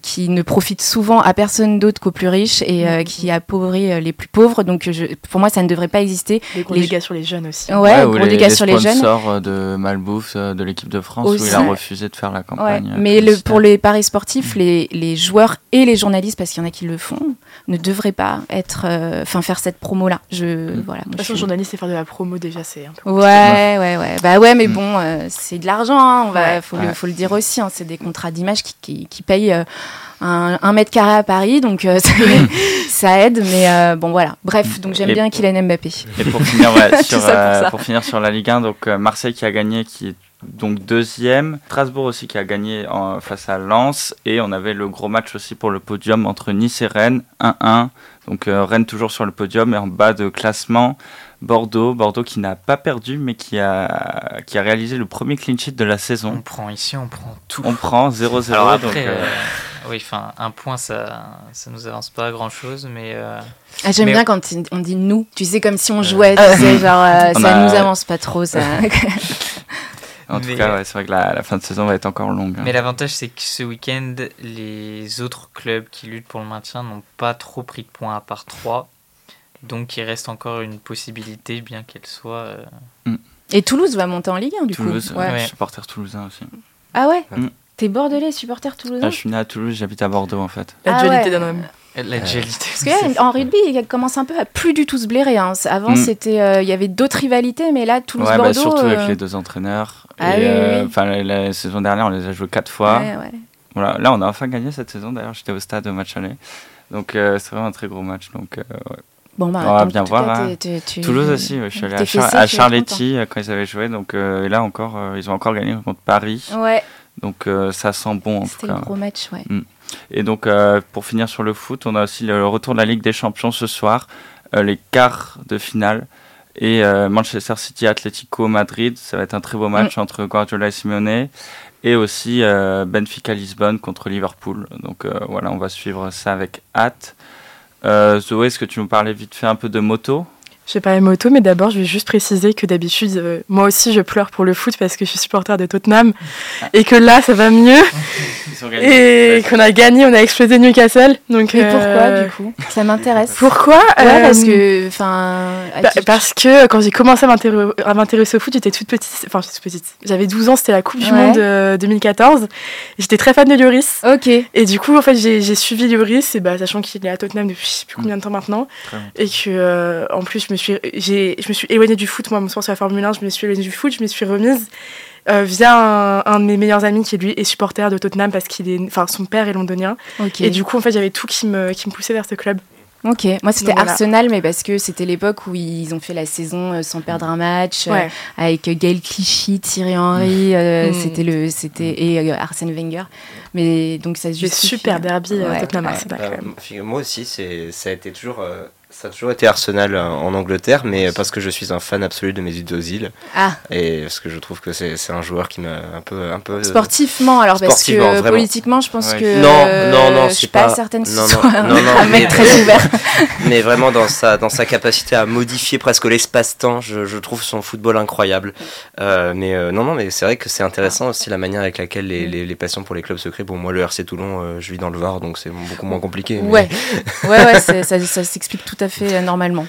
qui ne profite souvent à personne d'autre qu'aux plus riches et euh, qui appauvrit les plus pauvres. Donc, je, pour moi, ça ne devrait pas exister. Les gros Les- sur les jeunes aussi. Ouais, ou dégâts sur les jeunes. euh, de Malbouffe euh, de l'équipe de France où il a refusé de faire la campagne. euh, mais le, pour les paris sportifs, les, les joueurs et les journalistes, parce qu'il y en a qui le font, ne devraient pas être, euh, enfin faire cette promo-là. Je, Mm. voilà. De toute façon, suis- journaliste et faire de la promo, déjà, c'est un peu. Ouais, ouais, ouais. Bah ouais, mais Mm. bon, euh, c'est de l'argent, hein, on va, Ouais. faut, Ouais. le, faut le dire aussi. hein, c'est des contrats d'image qui, qui, qui payent euh, un, un mètre carré à Paris, donc euh, ça, ça aide. Mais euh, bon, voilà. Bref, donc j'aime bien Kylian Mbappé. Et pour finir, ouais, sur, pour euh, finir sur la Ligue 1, donc euh, Marseille qui a gagné, qui est donc deuxième. Strasbourg aussi qui a gagné en- face à Lens. Et on avait le gros match aussi pour le podium entre Nice et Rennes, 1-1. Donc euh, Rennes toujours sur le podium et en bas de classement. Bordeaux, Bordeaux qui n'a pas perdu mais qui a, qui a réalisé le premier clean sheet de la On saison. prend ici, on prend tout. On prend 0-0. Alors donc, après, euh, euh, oui, enfin, un point, ça, ça nous avance pas grand chose, mais euh, Ah, J'aime Mais- bien quand on dit nous. Tu sais, comme si on jouait, tu sais, genre, euh, On ça a- nous avance pas trop, ça. en tout cas, ouais, c'est vrai que la, la fin de saison va être encore longue. hein. Mais l'avantage, c'est que ce week-end, les autres clubs qui luttent pour le maintien n'ont pas trop pris de points à part 3. Donc il reste encore une possibilité, bien qu'elle soit. euh, Et Toulouse va monter en Ligue 1, du Toulouse, coup. ouais, Ouais. supporter toulousain aussi. Ah ouais Mm. T'es bordelais, supporter Ah, toulousain je suis né à Toulouse, j'habite à Bordeaux en fait. Ah La dualité ouais. d'un homme. La dualité. Parce que là, en rugby, il commence un peu à plus du tout se blairer. hein. Avant, Mm. c'était, euh, il y avait d'autres rivalités, mais là, Ouais, Toulouse-Bordeaux. bah, surtout euh, avec les deux entraîneurs. Ah Et, oui, oui, euh, oui. la, la saison dernière, on les a joués quatre fois. ouais, ouais. Voilà. Là, on a enfin gagné cette saison. D'ailleurs, j'étais au stade au match aller. Donc, euh, c'est vraiment un très gros match. Donc, euh, ouais. Bon, bah, On va en bien voir, cas, t'es- t'es- tu- Toulouse aussi, je suis allé à, Char- à Charletti quand ils avaient joué. Donc, et là encore, ils ont encore gagné contre Paris. Ouais, Donc, ça sent bon en tout c'était cas. gros match, ouais. Et donc, pour finir sur le foot, on a aussi le retour de la Ligue des Champions ce soir, les quarts de finale. Et euh, Manchester City Atlético Madrid, ça va être un très beau match Mm. entre Guardiola et Simeone. Et aussi euh, Benfica Lisbonne contre Liverpool. Donc euh, voilà, on va suivre ça avec hâte. Zoé, est-ce que tu nous parlais vite fait un peu de moto? Je vais parler moto, mais d'abord, je vais juste préciser que d'habitude, euh, moi aussi, je pleure pour le foot parce que je suis supporter de Tottenham et que là, ça va mieux et qu'on a gagné, on a explosé Newcastle. Donc, Mais euh, pourquoi, du coup? Ça m'intéresse. Pourquoi? Ouais, Euh, parce que, enfin. bah, parce que quand j'ai commencé à m'intér- à m'intéresser au foot, j'étais toute petite. Enfin, toute petite. J'avais 12 ans, c'était la Coupe du Ouais. Monde euh, 2014. J'étais très fan de Lloris. Ok. Et du coup, en fait, j'ai suivi Lloris, et bah, sachant qu'il est à Tottenham depuis je sais plus combien de temps maintenant. Et que, euh, en plus, je me, suis, j'ai- je me suis éloignée du foot. Moi, mon sport, c'est la Formule 1. Je me suis éloignée du foot. Je me suis remise euh, via un, un de mes meilleurs amis qui, lui, est supporter de Tottenham parce qu'il est. Enfin, son père est londonien. Et du coup, en fait, j'avais tout qui me, qui me poussait vers ce club. Ok, moi c'était voilà. Arsenal, mais parce que c'était l'époque où ils ont fait la saison euh, sans perdre un match, euh, avec Gaël Clichy, Thierry Henry, euh, Mm. c'était le, c'était et euh, Arsène Wenger. Mais donc ça se justifie. super derby Ouais, Tottenham ouais. Arsenal, Euh, moi aussi, c'est, ça a été toujours euh, Ça a toujours été Arsenal en Angleterre, mais parce que je suis un fan absolu de Mesut Ozil. Ah. Et parce que je trouve que c'est un joueur qui m'a un peu, un peu. Sportivement, alors parce que Sportivement, vraiment. politiquement, je pense Ouais. que. Non, non, non, je suis pas, pas- certaine que ce non, non, non, non, un mec mais- très ouvert. mais vraiment dans sa, dans sa capacité à modifier presque l'espace-temps, je, je trouve son football incroyable. Euh, mais euh, non, non, mais c'est vrai que c'est intéressant aussi la manière avec laquelle les, les, les passions pour les clubs se créent. Bon, moi, le RC Toulon, euh, je vis dans le Var, donc c'est beaucoup moins compliqué. mais- Ouais, ouais, ouais, ça s'explique tout à fait euh, normalement.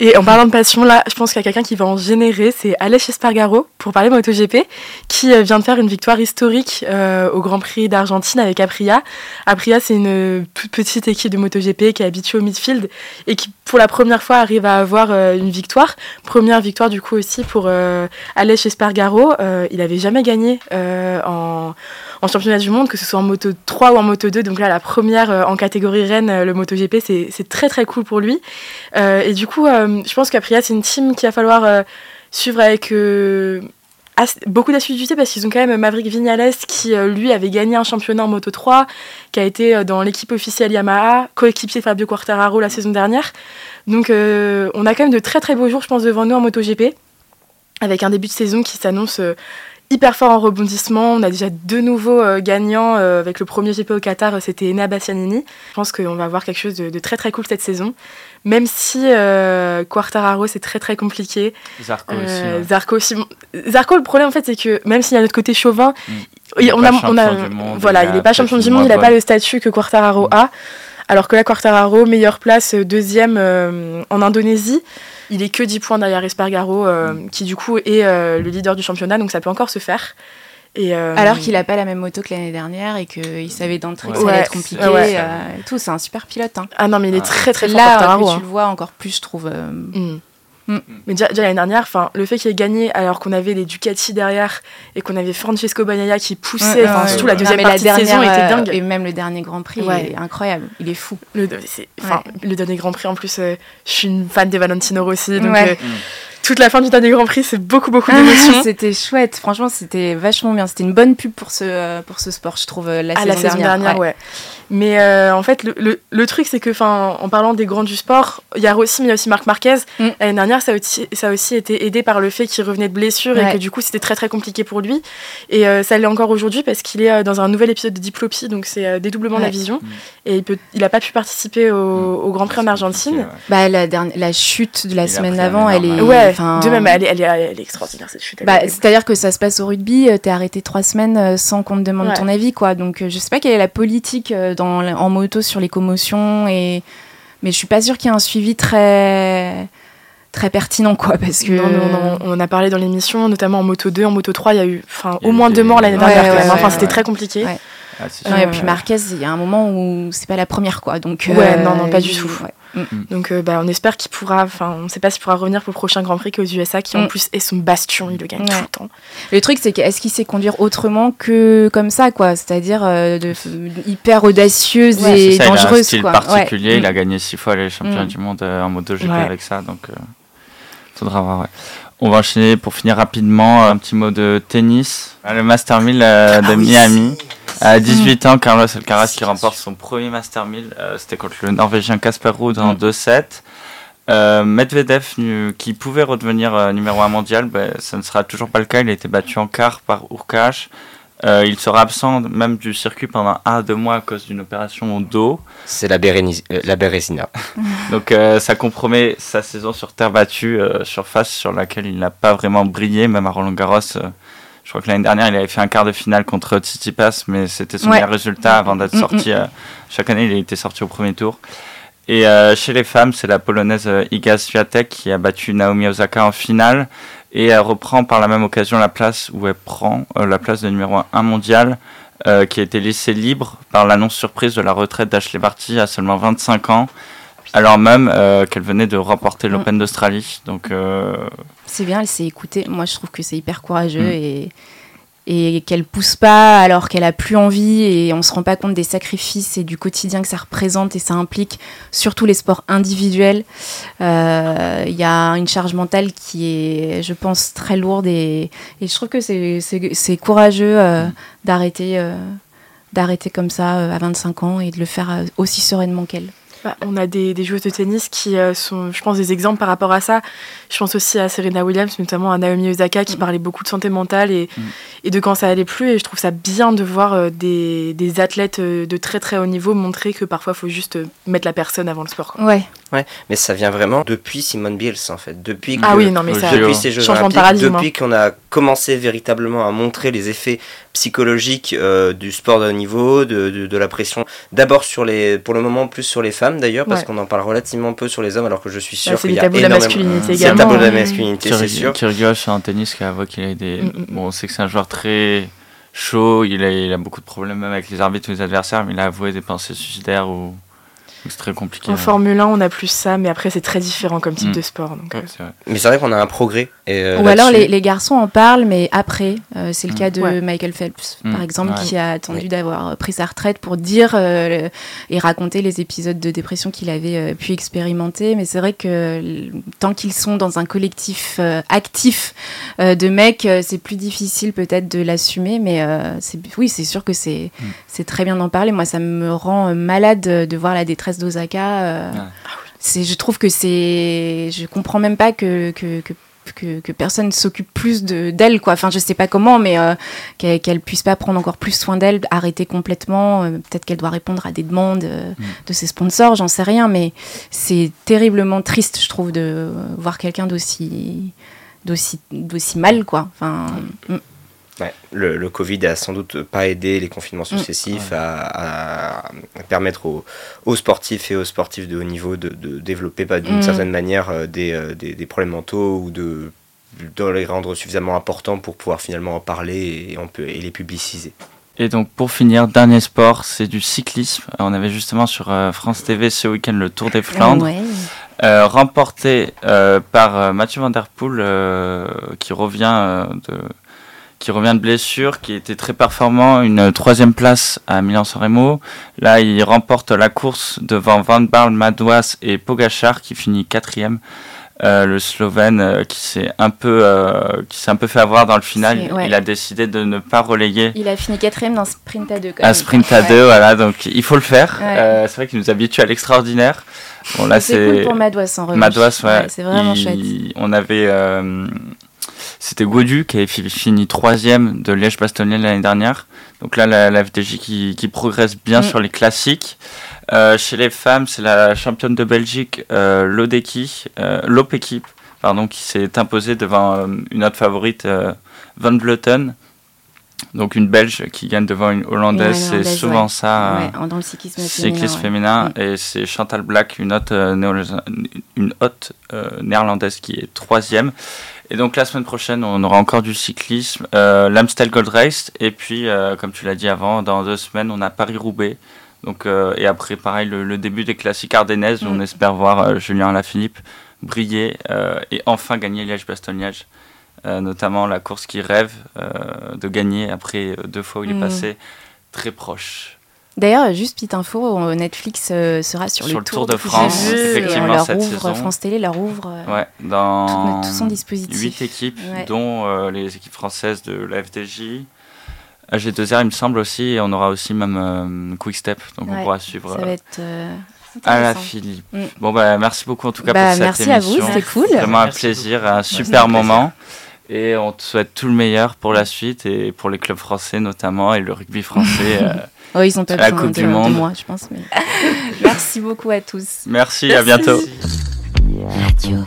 Et en parlant de passion, là, je pense qu'il y a quelqu'un qui va en générer, c'est Aleix Espargaro, pour parler MotoGP, qui euh, vient de faire une victoire historique euh, au Grand Prix d'Argentine avec Aprilia. Aprilia, c'est une toute petite équipe de MotoGP qui est habituée au midfield et qui, pour la première fois, arrive à avoir euh, une victoire. Première victoire, du coup, aussi pour euh, Aleix Espargaro. Euh, il n'avait jamais gagné euh, en, en championnat du monde, que ce soit en Moto 3 ou en Moto 2. Donc là, la première euh, en catégorie Rennes, euh, le MotoGP, c'est c'est très très cool pour lui. Euh, et du coup, je pense qu'Aprilia, c'est une team qu'il va falloir suivre avec beaucoup d'assiduité parce qu'ils ont quand même Maverick Vignales qui, lui, avait gagné un championnat en Moto 3, qui a été dans l'équipe officielle Yamaha, coéquipier de Fabio Quartararo la saison dernière. Donc, on a quand même de très très beaux jours, je pense, devant nous en MotoGP, avec un début de saison qui s'annonce. Hyper fort en rebondissement, on a déjà deux nouveaux euh, gagnants euh, avec le premier GP au Qatar, euh, c'était Enea Bastianini. Je pense qu'on va avoir quelque chose de, de très très cool cette saison, même si euh, Quartararo c'est très très compliqué. Zarco aussi. Ouais. Zarco Zarco, le problème en fait, c'est que même s'il y a notre côté chauvin, Mm. il- on a, on a, voilà, il n'est pas champion du monde, il n'a pas le statut que Quartararo Mm. a. Alors que là, Quartararo, meilleure place, euh, deuxième euh, en Indonésie. Il est que 10 points derrière Espargaro, euh, Mm. qui du coup est le leader du championnat, donc ça peut encore se faire. Et, euh, Alors qu'il a pas la même moto que l'année dernière et qu'il savait d'entrée que ça allait être compliqué. Ouais, euh, tout, c'est un super pilote. Hein. Ah non, mais il est très très fort, Là, Quartararo. que hein. tu le vois encore plus, je trouve. euh, Mm. Mm. Mais déjà, déjà l'année dernière, enfin, le fait qu'il ait gagné alors qu'on avait les Ducati derrière et qu'on avait Francesco Bagnaia qui poussait, Ouais, enfin, ouais, surtout ouais. la deuxième non, partie de saison était euh, dingue. Et même le dernier Grand Prix Ouais. est incroyable. Il est fou. Le, dernier Grand Prix, en plus, euh, je suis une fan de Valentino Rossi, donc Ouais. euh, toute la fin du dernier Grand Prix, c'est beaucoup, beaucoup d'émotions. c'était chouette. Franchement, c'était vachement bien. C'était une bonne pub pour ce, euh, pour ce sport, je trouve, euh, la, Ah, saison, la saison dernière, ouais. Mais euh, en fait, le, le, le truc, c'est que, enfin, en parlant des grands du sport, il y a Rossi, mais il y a aussi Marc Marquez. Mm. L'année dernière, ça a, aussi, ça a aussi été aidé par le fait qu'il revenait de blessure et que du coup, c'était très très compliqué pour lui. Et euh, ça l'est encore aujourd'hui parce qu'il est euh, dans un nouvel épisode de Diplopie, donc c'est euh, dédoublement de la vision. Mm. Et il peut, il a pas pu participer au, au Grand Prix en Argentine. Bah, la, dernière, la chute de la semaine d'avant, elle est. enfin, de même, elle est, elle est, elle est extraordinaire cette chute. elle Bah, est- C'est-à-dire que ça se passe au rugby, euh, t'es arrêté trois semaines euh, sans qu'on te demande Ouais. ton avis, quoi. Donc euh, je sais pas quelle est la politique euh, dans, en moto sur les commotions, et... mais je suis pas sûre qu'il y ait un suivi très très pertinent, quoi, parce que. Non, non, non, on a parlé dans l'émission, notamment en moto 2, en moto 3, il y a eu enfin, au moins deux morts l'année dernière. ouais, quand même. ouais, enfin, ouais, c'était ouais. très compliqué. Ouais. Ah, et puis Marquez, il y a un moment où c'est pas la première, quoi. Donc, Ouais, non, non, pas du tout. Donc euh, bah, on espère qu'il pourra, enfin on sait pas s'il pourra revenir pour le prochain Grand Prix qu'aux USA qui en Mm. plus est son bastion, il le gagne Ouais. tout le temps. Le truc, c'est qu'est-ce qu'il sait conduire autrement que comme ça, quoi? C'est-à-dire euh, de, hyper audacieuse Ouais, et C'est ça, il a un dangereuse, style quoi. particulier, Ouais. il a gagné six fois les championnats Mm. du monde euh, en MotoGP Ouais. avec ça, donc euh, faudra voir. On va enchaîner pour finir rapidement un petit mot de tennis. Ah, Le Master 1000 euh, de Ah oui. Miami. À 18 ans, Carlos Alcaraz qui remporte son premier Master 1000. euh, C'était contre le Norvégien Casper Ruud en Mm. 2-7. Euh, Medvedev, qui pouvait redevenir euh, numéro 1 mondial, ben, ça ne sera toujours pas le cas. Il a été battu en quart par Urkash. Euh, il sera absent même du circuit pendant un à deux mois à cause d'une opération au dos. C'est la, euh, la Bérésina. Donc euh, ça compromet sa saison sur terre battue, euh, surface sur laquelle il n'a pas vraiment brillé, même à Roland Garros. euh, je crois que l'année dernière, il avait fait un quart de finale contre Tsitsipas, mais c'était son Ouais. meilleur résultat avant d'être Mm, mm. sorti. euh, chaque année, il a été sorti au premier tour. Et euh, chez les femmes, c'est la polonaise Iga Swiatek qui a battu Naomi Osaka en finale et elle reprend par la même occasion la place où elle prend euh, la place de numéro 1 mondial euh, qui a été laissée libre par l'annonce surprise de la retraite d'Ashley Barty à seulement 25 ans alors même euh, qu'elle venait de remporter Mm. l'Open d'Australie. Donc C'est bien, elle s'est écoutée. Moi, je trouve que c'est hyper courageux Mm. et, et qu'elle pousse pas alors qu'elle a plus envie et on se rend pas compte des sacrifices et du quotidien que ça représente et ça implique surtout les sports individuels. Euh, Il y a une charge mentale qui est, je pense, très lourde et, je trouve que c'est- courageux euh, d'arrêter. euh, d'arrêter comme ça à 25 ans et de le faire aussi sereinement qu'elle. Bah, On a des, des, joueuses de tennis qui euh, sont, je pense, des exemples par rapport à ça. Je pense aussi à Serena Williams, notamment à Naomi Osaka, qui mm. parlait beaucoup de santé mentale et, mm. et, de quand ça allait plus. Et je trouve ça bien de voir euh, des, des, athlètes euh, de très très haut niveau montrer que parfois il faut juste mettre la personne avant le sport. Ouais. ouais, mais ça vient vraiment depuis Simone Biles en fait. Depuis ah oui, non, mais ça, depuis ces Jeux Olympiques, depuis qu'on a commencé véritablement à montrer les effets psychologiques du sport de haut niveau, de, de, de la pression, d'abord sur les, pour le moment plus sur les femmes d'ailleurs, parce qu'on en parle relativement peu sur les hommes, alors que je suis sûr bah, qu'il y a énormément... de la masculinité également. C'est le tabou de la masculinité, c'est sûr. Kyrgios en tennis qui avoue qu'il a des... Mm, mm, mm. Bon, on sait que c'est un joueur très chaud, il a, il a beaucoup de problèmes même avec les arbitres ou les adversaires, mais il a avoué des pensées suicidaires ou... C'est très compliqué. En Formule 1, on a plus ça, mais après, c'est très différent comme type de sport. Donc, euh. Mais c'est vrai qu'on a un progrès. Et, euh, Ou alors, les, les, garçons en parlent, mais après. Euh, c'est le cas de Michael Phelps, par exemple, qui a attendu d'avoir pris sa retraite pour dire et raconter les épisodes de dépression qu'il avait pu expérimenter. Mais c'est vrai que tant qu'ils sont dans un collectif actif de mecs, c'est plus difficile peut-être de l'assumer. Mais oui, c'est sûr que c'est c'est très bien d'en parler. Moi, ça me rend malade de voir la détresse d'Osaka. Euh, c'est, je trouve que c'est, je comprends même pas que, que, que, que, personne s'occupe plus de, d'elle, quoi. Enfin, je sais pas comment, mais euh, qu'elle, qu'elle puisse pas prendre encore plus soin d'elle, arrêter complètement. Euh, peut-être qu'elle doit répondre à des demandes mm. de ses sponsors, j'en sais rien, mais c'est terriblement triste, je trouve, de voir quelqu'un d'aussi, d'aussi, d'aussi mal, quoi. Enfin. Mm. Ouais, le, le, Covid a sans doute pas aidé les confinements mm. successifs à, à, permettre aux, aux, sportifs et aux sportifs de haut niveau de, de développer pas d'une mm. certaine manière euh, des, euh, des, des, problèmes mentaux ou de, de, les rendre suffisamment importants pour pouvoir finalement en parler et, on peut, et les publiciser. Et donc pour finir, dernier sport, c'est du cyclisme. On avait justement sur euh, France TV ce week-end le Tour des Flandres. Ouais. Euh, remporté euh, par Mathieu Van Der Poel, euh, qui revient de, qui revient de blessure, qui était très performant, une troisième place à Milan-San Remo. Là, il remporte la course devant Van Barl, Madouas et Pogachar, qui finit quatrième. Euh, le Slovène euh, qui s'est un peu euh, qui s'est un peu fait avoir dans le final. Il a décidé de ne pas relayer. Il a fini quatrième dans sprint à deux. Un sprint à deux, voilà. Donc il faut le faire. c'est vrai qu'il nous habitue à l'extraordinaire. Bon là c'est cool pour Madouas en revanche. Madouas, ouais. c'est vraiment chouette. On avait c'était Godu qui avait fini troisième de Liège-Bastogne l'année dernière. Donc là, la, FDJ qui, qui, progresse bien mm. sur les classiques. Euh, chez les femmes, c'est la championne de Belgique, euh, Lodeki, euh, Lopeki, pardon, qui s'est imposée devant euh, une autre favorite, Van Vleuten. Donc une Belge qui gagne devant une Hollandaise, c'est souvent ça. Ouais, dans le cyclisme, cyclisme féminin. Mm. Et c'est Chantal Black, une autre, une haute néerlandaise qui est troisième. Et donc la semaine prochaine, on aura encore du cyclisme, euh, l'Amstel Gold Race, et puis, euh, comme tu l'as dit avant, dans deux semaines, on a Paris-Roubaix. Donc, euh, et après, pareil, le, début des classiques ardennaises, où on espère voir Julien Alaphilippe briller et enfin gagner Liège-Bastogne-Liège. notamment la course qui rêve de gagner après deux fois où il est mm. passé très proche. D'ailleurs, juste petite info, euh, Netflix euh, sera sur, sur le, Tour, de France, effectivement, cette saison. France Télé leur ouvre euh, ouais, dans tout, son dispositif. 8 équipes, dont les équipes françaises de la FDJ. AG2R, il me semble aussi, et on aura aussi même Quick Step, donc on pourra suivre. Ça va être. à la Philippe. Mm. Bon, bah, merci beaucoup en tout cas bah, pour cette émission. Merci à vous, c'était cool. Vraiment un plaisir, un super moment. Et on te souhaite tout le meilleur pour la suite et pour les clubs français notamment et le rugby français. Oh, ils ont pas besoin coupe de, du monde. de moi, je pense. Mais... Merci beaucoup à tous. Merci, Merci. à bientôt. Radio.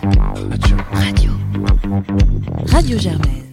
Radio. Radio. Radio Germaine.